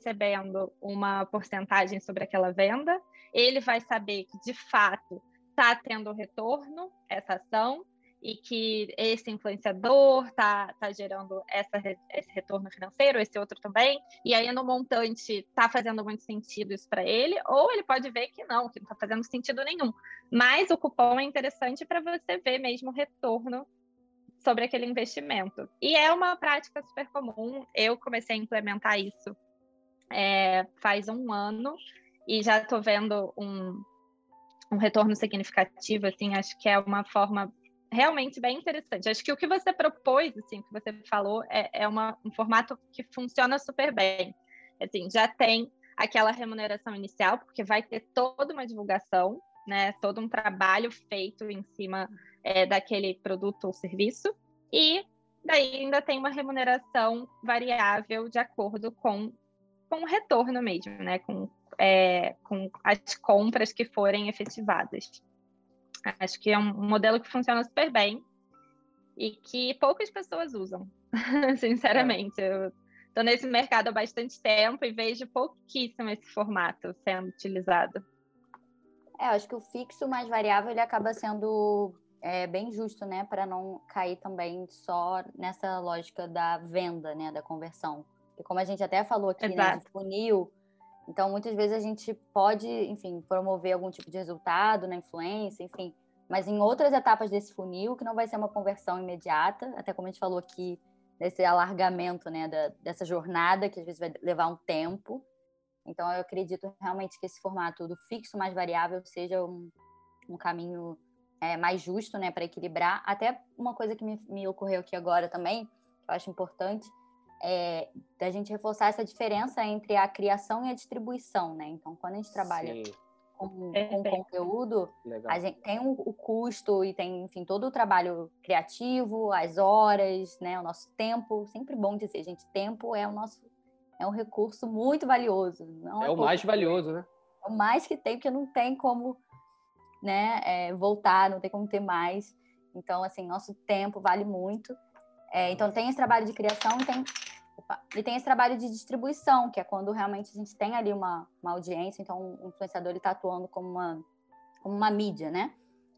recebendo uma porcentagem sobre aquela venda, ele vai saber que de fato está tendo retorno essa ação, e que esse influenciador está tá gerando essa, esse retorno financeiro, esse outro também, e aí no montante está fazendo muito sentido isso para ele, ou ele pode ver que não, que não está fazendo sentido nenhum. Mas o cupom é interessante para você ver mesmo o retorno sobre aquele investimento. E é uma prática super comum, eu comecei a implementar isso é, faz um ano, e já estou vendo um, um retorno significativo, assim, acho que é uma forma realmente bem interessante. Acho que o que você propôs, assim, o que você falou, é, é uma, um formato que funciona super bem. Assim, já tem aquela remuneração inicial, porque vai ter toda uma divulgação, né, todo um trabalho feito em cima é, daquele produto ou serviço, e daí ainda tem uma remuneração variável de acordo com, com o retorno mesmo, né, com, é, com as compras que forem efetivadas. Acho que é um modelo que funciona super bem e que poucas pessoas usam, [laughs] sinceramente. Eu estou nesse mercado há bastante tempo e vejo pouquíssimo esse formato sendo utilizado. É, acho que o fixo mais variável ele acaba sendo é, bem justo, né, para não cair também só nessa lógica da venda, né, da conversão. E como a gente até falou aqui, né, de funil, então, muitas vezes a gente pode, enfim, promover algum tipo de resultado na influência, enfim, mas em outras etapas desse funil, que não vai ser uma conversão imediata, até como a gente falou aqui, desse alargamento, né, da, dessa jornada, que às vezes vai levar um tempo. Então, eu acredito realmente que esse formato do fixo mais variável seja um, um caminho é, mais justo, né, para equilibrar. Até uma coisa que me, me ocorreu aqui agora também, que eu acho importante, é, da gente reforçar essa diferença entre a criação e a distribuição, né? Então, quando a gente trabalha com, com, conteúdo, Legal. a gente tem o, o, custo e tem, enfim, todo o trabalho criativo, as horas, né? O nosso tempo. Sempre bom dizer, gente, tempo é o nosso é um recurso muito valioso. é, é o mais valioso, né? É o mais que tem, porque não tem como né, é, voltar, não tem como ter mais. Então, assim, nosso tempo vale muito. É, então, tem esse trabalho de criação e tem Opa. E tem esse trabalho de distribuição, que é quando realmente a gente tem ali uma, uma audiência, então o influenciador está atuando como uma, como uma mídia, né?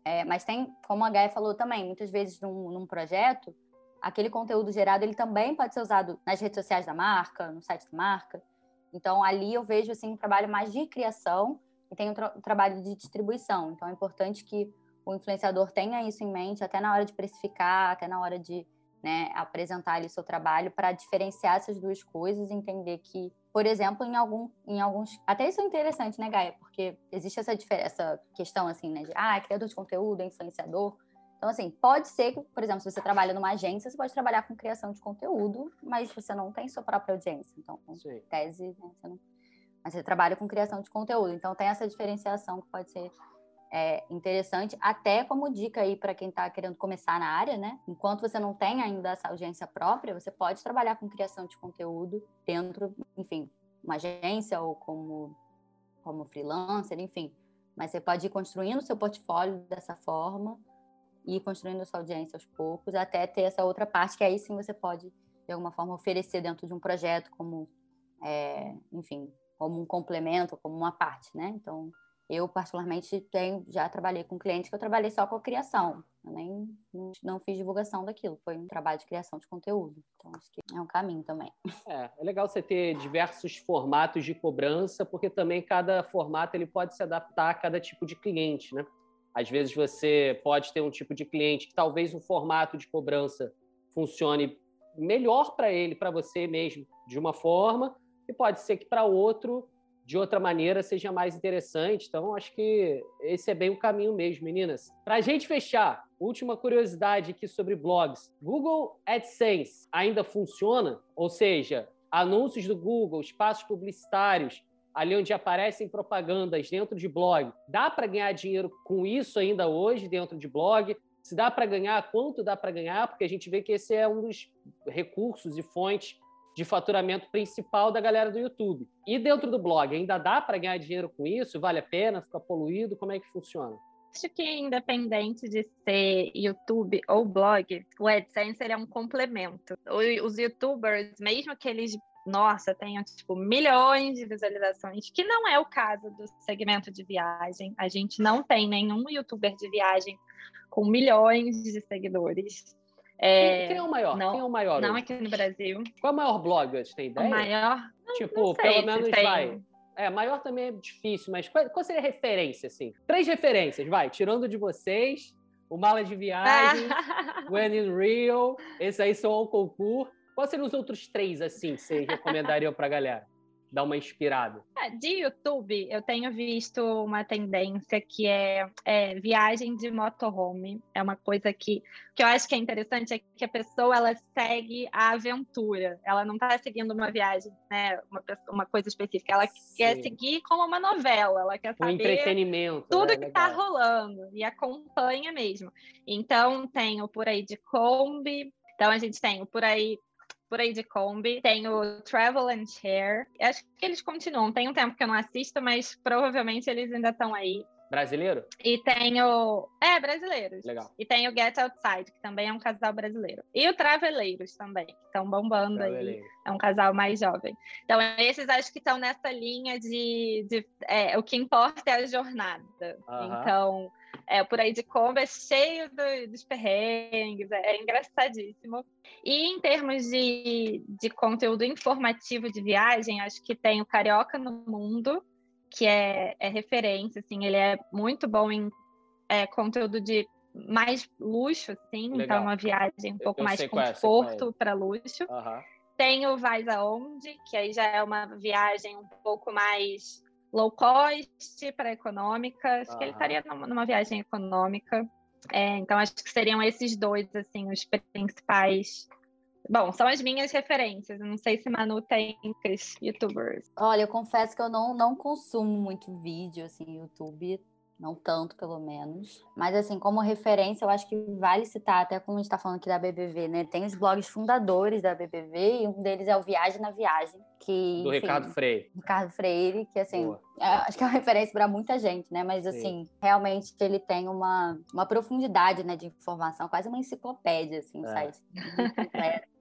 É, mas tem, como a Gaia falou também, muitas vezes num, num, projeto, aquele conteúdo gerado ele também pode ser usado nas redes sociais da marca, no site da marca. Então ali eu vejo assim um trabalho mais de criação e tem um, tra um trabalho de distribuição. Então é importante que o influenciador tenha isso em mente até na hora de precificar, até na hora de né, apresentar ali seu trabalho para diferenciar essas duas coisas, entender que, por exemplo, em, algum, em alguns, até isso é interessante, né, Gaia, porque existe essa essa questão assim, né, de ah, é criador de conteúdo, é influenciador. Então Então, assim, pode ser que, por exemplo, se você trabalha numa agência, você pode trabalhar com criação de conteúdo, mas você não tem sua própria audiência. Então, Sim. tese, né, você não... mas você trabalha com criação de conteúdo. Então, tem essa diferenciação que pode ser é, interessante, até como dica aí para quem está querendo começar na área, né? Enquanto você não tem ainda essa audiência própria, você pode trabalhar com criação de conteúdo dentro, enfim, uma agência ou como, como freelancer, enfim. Mas você pode ir construindo seu portfólio dessa forma e ir construindo sua audiência aos poucos, até ter essa outra parte que aí sim você pode, de alguma forma, oferecer dentro de um projeto como, é, enfim, como um complemento, como uma parte, né? Então, eu, particularmente, tenho, já trabalhei com clientes que eu trabalhei só com a criação. Eu nem não fiz divulgação daquilo, foi um trabalho de criação de conteúdo. Então, acho que é um caminho também. É, é legal você ter diversos formatos de cobrança, porque também cada formato ele pode se adaptar a cada tipo de cliente, né? Às vezes você pode ter um tipo de cliente que talvez um formato de cobrança funcione melhor para ele, para você mesmo, de uma forma, e pode ser que para outro de outra maneira seja mais interessante. Então, acho que esse é bem o caminho mesmo, meninas. Para a gente fechar, última curiosidade aqui sobre blogs. Google AdSense ainda funciona? Ou seja, anúncios do Google, espaços publicitários, ali onde aparecem propagandas dentro de blog. Dá para ganhar dinheiro com isso ainda hoje dentro de blog? Se dá para ganhar, quanto dá para ganhar? Porque a gente vê que esse é um dos recursos e fontes de faturamento principal da galera do YouTube. E dentro do blog, ainda dá para ganhar dinheiro com isso? Vale a pena? Fica poluído? Como é que funciona? Acho que independente de ser YouTube ou blog, o AdSense é um complemento. Os YouTubers, mesmo que eles nossa, tenham tipo milhões de visualizações, que não é o caso do segmento de viagem. A gente não tem nenhum youtuber de viagem com milhões de seguidores. É, quem é o maior? Não, quem é o maior? Não hoje? aqui no Brasil. Qual é o maior blog hoje? Tem ideia? O maior? Não, tipo, não pelo menos tem. vai. É, maior também é difícil, mas qual, qual seria a referência, assim? Três referências, vai, tirando de vocês, o Mala de Viagem, [laughs] When in Rio, esses aí são ao concurso. Quais seriam os outros três, assim, que vocês recomendariam pra galera? Dar uma inspirada? É, de YouTube, eu tenho visto uma tendência que é, é, viagem de motorhome. É uma coisa que, que eu acho que é interessante, é que a pessoa ela segue a aventura. Ela não está seguindo uma viagem, né, uma, uma coisa específica. Ela Sim. quer seguir como uma novela. Ela quer saber um entretenimento, tudo né? que está rolando e acompanha mesmo. Então, tenho por aí de Kombi. Então, a gente tem o por aí por aí de Kombi. Tem o Travel and Share. Acho que eles continuam. Tem um tempo que eu não assisto, mas provavelmente eles ainda estão aí. Brasileiro? E tem o. É, brasileiros. Legal. E tem o Get Outside, que também é um casal brasileiro. E o Traveleiros também, que estão bombando aí. É um casal mais jovem. Então, esses acho que estão nessa linha de. de é, o que importa é a jornada. Uh -huh. Então é, por aí de Kombi é cheio do, dos perrengues, é, é, engraçadíssimo. E em termos de, de conteúdo informativo de viagem, acho que tem o Carioca no Mundo, que é, é referência, assim, ele é muito bom em é, conteúdo de mais luxo, assim, então Legal. então uma viagem um pouco eu, eu mais conforto para luxo. Uhum. Tem o Vais Aonde, que aí já é uma viagem um pouco mais low cost para econômica. Acho que ele estaria numa, viagem econômica. É, então, acho que seriam esses dois, assim, os principais. Bom, são as minhas referências. Eu não sei se Manu tem youtubers. Olha, eu confesso que eu não, não consumo muito vídeo, assim, YouTube não tanto, pelo menos. Mas, assim, como referência, eu acho que vale citar, até como a gente está falando aqui da BBV, né? Tem os blogs fundadores da BBV e um deles é o Viagem na Viagem, que... Do enfim, Ricardo Freire. Ricardo Freire, que, assim, é, acho que é uma referência para muita gente, né? Mas, assim, Sim. realmente ele tem uma, uma profundidade, né, de informação, quase uma enciclopédia, assim, é. site.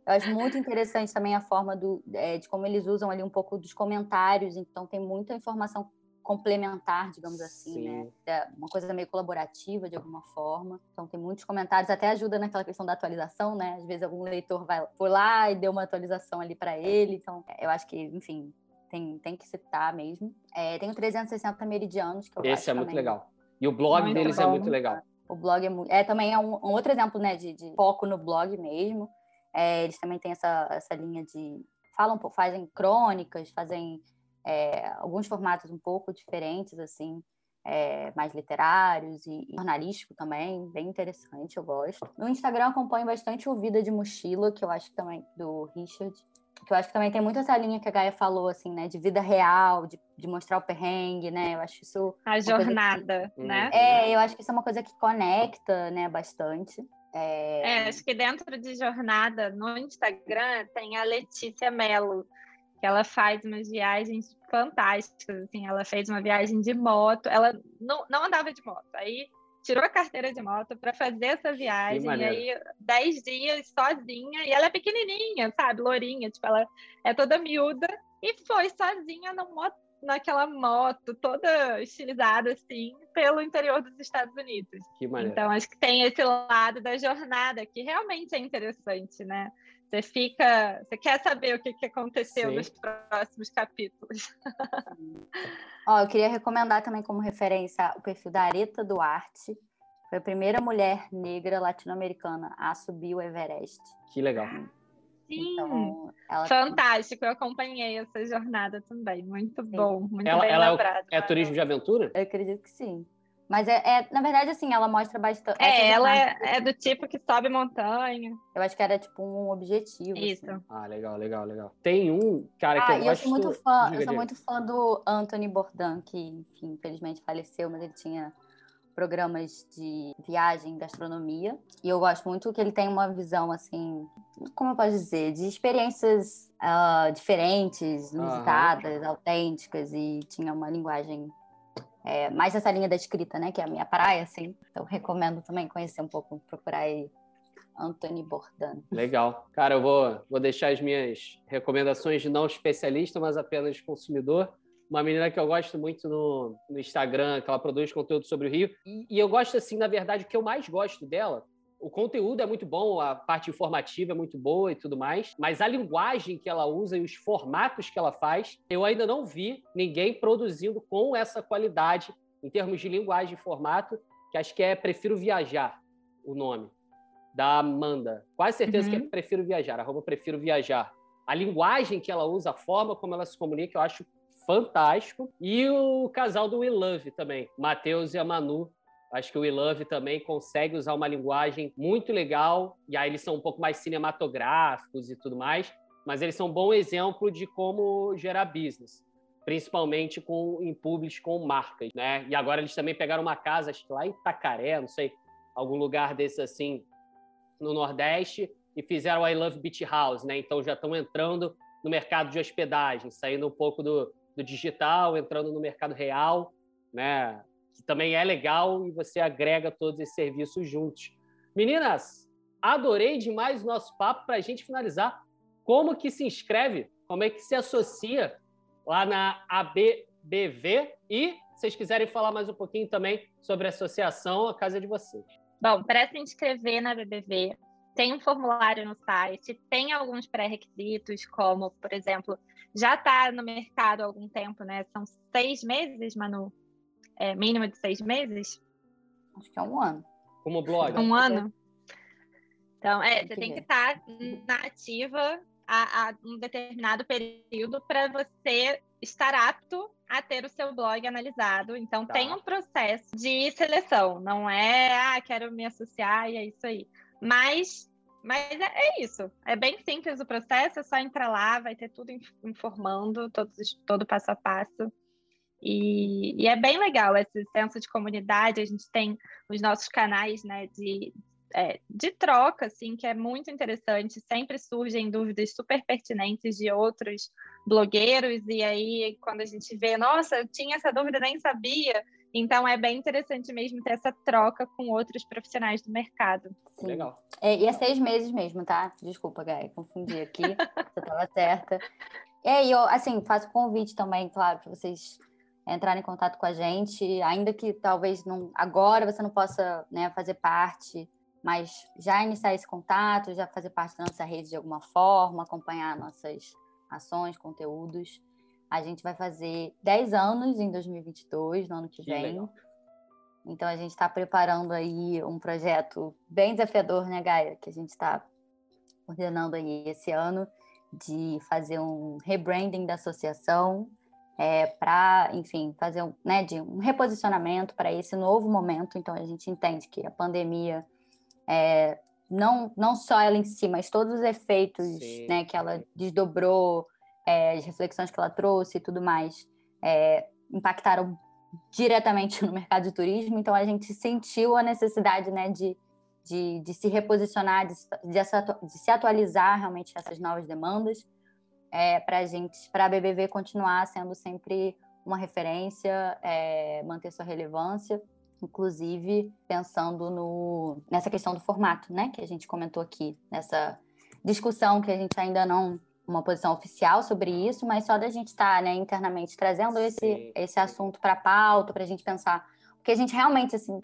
Eu acho muito interessante também a forma do, é, de como eles usam ali um pouco dos comentários, então tem muita informação complementar, digamos assim, né? Sim. né? Uma coisa meio colaborativa de alguma forma. Então tem muitos comentários, até ajuda naquela questão da atualização, né? Às vezes algum leitor vai por lá e deu uma atualização ali para ele. Então eu acho que, enfim, tem, tem que citar mesmo. É, tem o 360 Meridianos, que eu Esse é muito legal. E o blog muito deles é bom. é muito legal. O blog é, muito, é também é um, um, outro exemplo, né, de, de foco no blog mesmo. É, eles também têm essa, essa linha de falam, fazem crônicas, fazem é, alguns formatos um pouco diferentes, assim. é, mais literários e, e jornalístico também, bem interessante, eu gosto. No Instagram acompanho bastante o Vida de Mochila, que eu acho que também, do Richard, que eu acho que também tem muito essa linha que a Gaia falou, assim, né, de vida real, de, de mostrar o perrengue, né, eu acho isso... A jornada, que, né? É, eu acho que isso é uma coisa que conecta, né, bastante. É... é, acho que dentro de jornada, no Instagram, tem a Letícia Mello, ela faz umas viagens fantásticas, assim, ela fez uma viagem de moto, ela não, não andava de moto, aí tirou a carteira de moto para fazer essa viagem, e aí dez dias sozinha, e ela é pequenininha, sabe, lourinha, tipo, ela é toda miúda, e foi sozinha na moto, naquela moto toda estilizada, assim, pelo interior dos Estados Unidos. Que maneiro. Então, acho que tem esse lado da jornada, que realmente é interessante, né? Você fica, você quer saber o que, que aconteceu Sim. nos próximos capítulos. [laughs] Ó, eu queria recomendar também como referência o perfil da Areta Duarte. Foi a primeira mulher negra latino-americana a subir o Everest. Que legal. Sim, então, fantástico. Eu acompanhei essa jornada também. Muito sim. bom, muito ela, bem ela lembrado. É, é turismo de aventura? Eu acredito que sim. Mas é, é, na verdade, assim, ela mostra bastante. É, ela é, é, do tipo que sobe montanha. Eu acho que era tipo um objetivo. Isso. Assim. Ah, legal, legal, legal. Tem um cara ah, que eu gosto. Eu sou muito fã, eu sou muito fã do Anthony Bourdain, que, enfim, infelizmente faleceu, mas ele tinha programas de viagem, gastronomia. E eu gosto muito que ele tem uma visão, assim, como eu posso dizer, de experiências uh, diferentes, inusitadas, uhum. autênticas, e tinha uma linguagem é, mais essa linha da escrita, né? Que é a minha praia, assim. Então, recomendo também conhecer um pouco, procurar aí Anthony Bourdain. Legal. Cara, eu vou, vou deixar as minhas recomendações de não especialista, mas apenas consumidor. Uma menina que eu gosto muito no, no Instagram, que ela produz conteúdo sobre o Rio. E, e eu gosto, assim, na verdade, o que eu mais gosto dela o conteúdo é muito bom, a parte informativa é muito boa e tudo mais, mas a linguagem que ela usa e os formatos que ela faz, eu ainda não vi ninguém produzindo com essa qualidade em termos de linguagem e formato, que acho que é Prefiro Viajar, o nome, da Amanda. Quase certeza uhum. que é Prefiro Viajar, arroba Prefiro Viajar. A linguagem que ela usa, a forma como ela se comunica, eu acho fantástico. E o casal do We Love também, Matheus e a Manu, Acho que o We Love também consegue usar uma linguagem muito legal, e aí eles são um pouco mais cinematográficos e tudo mais, mas eles são um bom exemplo de como gerar business, principalmente com em publics com marcas, né? E agora eles também pegaram uma casa, acho que lá em Itacaré, não sei, algum lugar desse assim, no Nordeste, e fizeram o I Love Beach House, né? Então já estão entrando no mercado de hospedagem, saindo um pouco do, do digital, entrando no mercado real, né? Que também é legal e você agrega todos esses serviços juntos. Meninas, adorei demais o nosso papo para a gente finalizar. Como que se inscreve? Como é que se associa lá na ABBV? E se vocês quiserem falar mais um pouquinho também sobre a associação, a casa é de vocês. Bom, para se inscrever na ABBV, tem um formulário no site, tem alguns pré-requisitos, como, por exemplo, já está no mercado há algum tempo, né? São seis meses, Manu? É, mínimo de seis meses? Acho que é um ano. Como blog? Um ano? Então, é, você tem que estar na ativa a, a um determinado período para você estar apto a ter o seu blog analisado. Então, tá. tem um processo de seleção. Não é, ah, quero me associar e é isso aí. Mas, mas é, é isso. É bem simples o processo, é só entrar lá, vai ter tudo informando, todos, todo passo a passo. E, e, é bem legal esse senso de comunidade. A gente tem os nossos canais né, de, é, de troca, assim, que é muito interessante. Sempre surgem dúvidas super pertinentes de outros blogueiros, e aí, quando a gente vê, nossa, eu tinha essa dúvida, nem sabia. Então, é bem interessante mesmo ter essa troca com outros profissionais do mercado. Sim. Legal. É, e é seis meses mesmo, tá? Desculpa, Gaia, confundi aqui. [laughs] Você estava certa. E aí, eu, assim, faço convite também, claro, para vocês entrar em contato com a gente, ainda que talvez não agora você não possa né, fazer parte, mas já iniciar esse contato, já fazer parte da nossa rede de alguma forma, acompanhar nossas ações, conteúdos. A gente vai fazer 10 anos em 2022, no ano que, que vem. Legal. Então a gente está preparando aí um projeto bem desafiador, né, Gaia? Que a gente está coordenando aí esse ano de fazer um rebranding da associação, é, para, enfim, fazer um, né, de um reposicionamento para esse novo momento. Então, a gente entende que a pandemia, é, não, não só ela em si, mas todos os efeitos né, que ela desdobrou, é, as reflexões que ela trouxe e tudo mais, é, impactaram diretamente [laughs] no mercado de turismo. Então, a gente sentiu a necessidade né, de, de, de se reposicionar, de, de, se atualizar realmente essas novas demandas é, para a gente, para a BBV continuar sendo sempre uma referência, é, manter sua relevância, inclusive pensando no, nessa questão do formato, né, que a gente comentou aqui, nessa discussão que a gente ainda não uma posição oficial sobre isso, mas só da gente estar tá, né, internamente trazendo esse, esse assunto para a pauta, para a gente pensar, porque a gente realmente assim,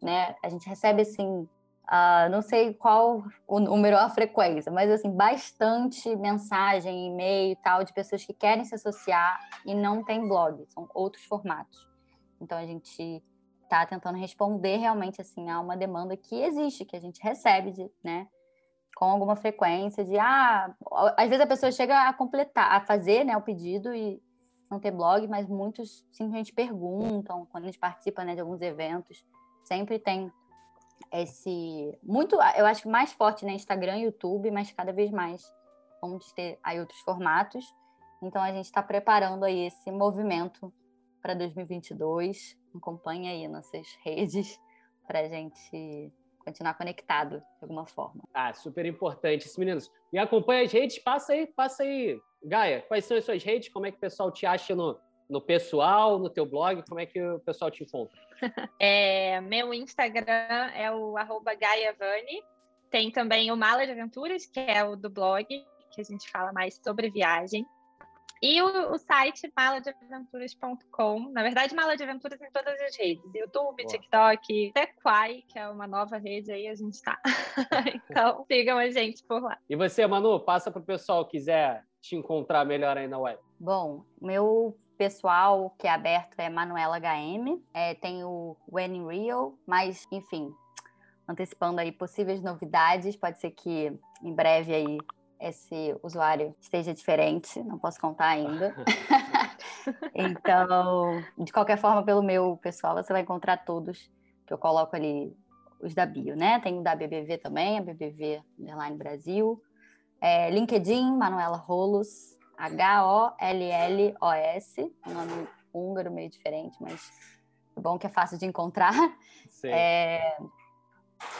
né, a gente recebe assim Uh, não sei qual o número, a frequência, mas assim, bastante mensagem, e-mail e tal, de pessoas que querem se associar e não tem blog, são outros formatos. Então a gente está tentando responder realmente assim a uma demanda que existe, que a gente recebe, de, né? Com alguma frequência de ah, às vezes a pessoa chega a completar, a fazer né, o pedido e não ter blog, mas muitos simplesmente perguntam quando a gente participa né, de alguns eventos, sempre tem esse muito, eu acho que mais forte né, Instagram, YouTube, mas cada vez mais vamos ter aí outros formatos. Então a gente está preparando aí esse movimento para 2022. Acompanhe aí nossas [laughs] redes para a gente continuar conectado de alguma forma. Ah, super importante meninos. Me acompanha as redes, passa aí, passa aí. Gaia, quais são as suas redes? Como é que o pessoal te acha no, no pessoal, no teu blog? Como é que o pessoal te encontra? [laughs] É, meu Instagram é o arroba GaiaVani. Tem também o Mala de Aventuras, que é o do blog, que a gente fala mais sobre viagem. E o, o site maladeaventuras.com. Na verdade, Mala de Aventuras em todas as redes: YouTube, Boa. TikTok, até Quai, que é uma nova rede aí, a gente tá. [laughs] então, sigam a gente por lá. E você, Manu, passa para o pessoal que quiser te encontrar melhor aí na web. Bom, meu pessoal que é aberto é Manuela HM, é, tem o When in Real, mas enfim, antecipando aí possíveis novidades, pode ser que em breve aí esse usuário esteja diferente, não posso contar ainda. [laughs] então, de qualquer forma, pelo meu pessoal, você vai encontrar todos que eu coloco ali os da bio, né? Tem o da BBV também, a BBV Underline Brasil. É, LinkedIn, Manuela Rolos, H-O-L-L-O-S, um nome húngaro meio diferente, mas é bom que é fácil de encontrar. É...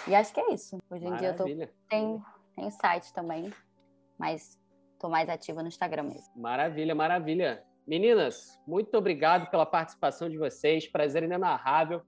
E acho que é isso. Hoje em Maravilha. dia eu tô... tem, tem site também, mas estou mais ativa no Instagram mesmo. Maravilha, maravilha. Meninas, muito obrigado pela participação de vocês. Prazer inenarrável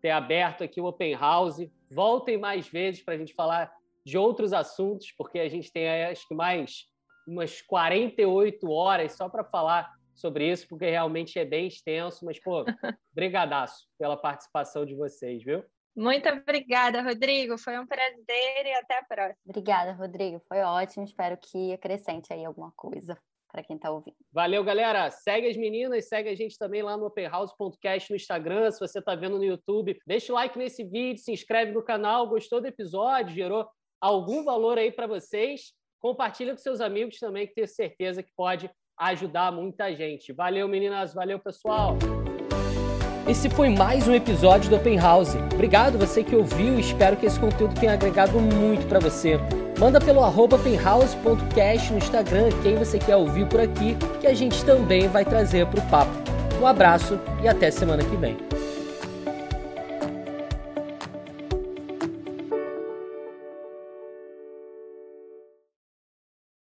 ter aberto aqui o Open House. Voltem mais vezes para a gente falar de outros assuntos, porque a gente tem, acho que, mais umas 48 horas só para falar sobre isso, porque realmente é bem extenso, mas, pô, [laughs] brigadaço pela participação de vocês, viu? Muito obrigada, Rodrigo. Foi um prazer e até a próxima. Obrigada, Rodrigo. Foi ótimo. Espero que acrescente aí alguma coisa para quem está ouvindo. Valeu, galera. Segue as meninas, segue a gente também lá no openhouse.cast no Instagram. Se você está vendo no YouTube, deixa o like nesse vídeo, se inscreve no canal. Gostou do episódio? Gerou algum valor aí para vocês? Compartilha com seus amigos também, que tenho certeza que pode ajudar muita gente. Valeu, meninas. Valeu, pessoal. Esse foi mais um episódio do Open House. Obrigado você que ouviu e espero que esse conteúdo tenha agregado muito para você. Manda pelo openhouse.cast no Instagram quem você quer ouvir por aqui, que a gente também vai trazer para o papo. Um abraço e até semana que vem.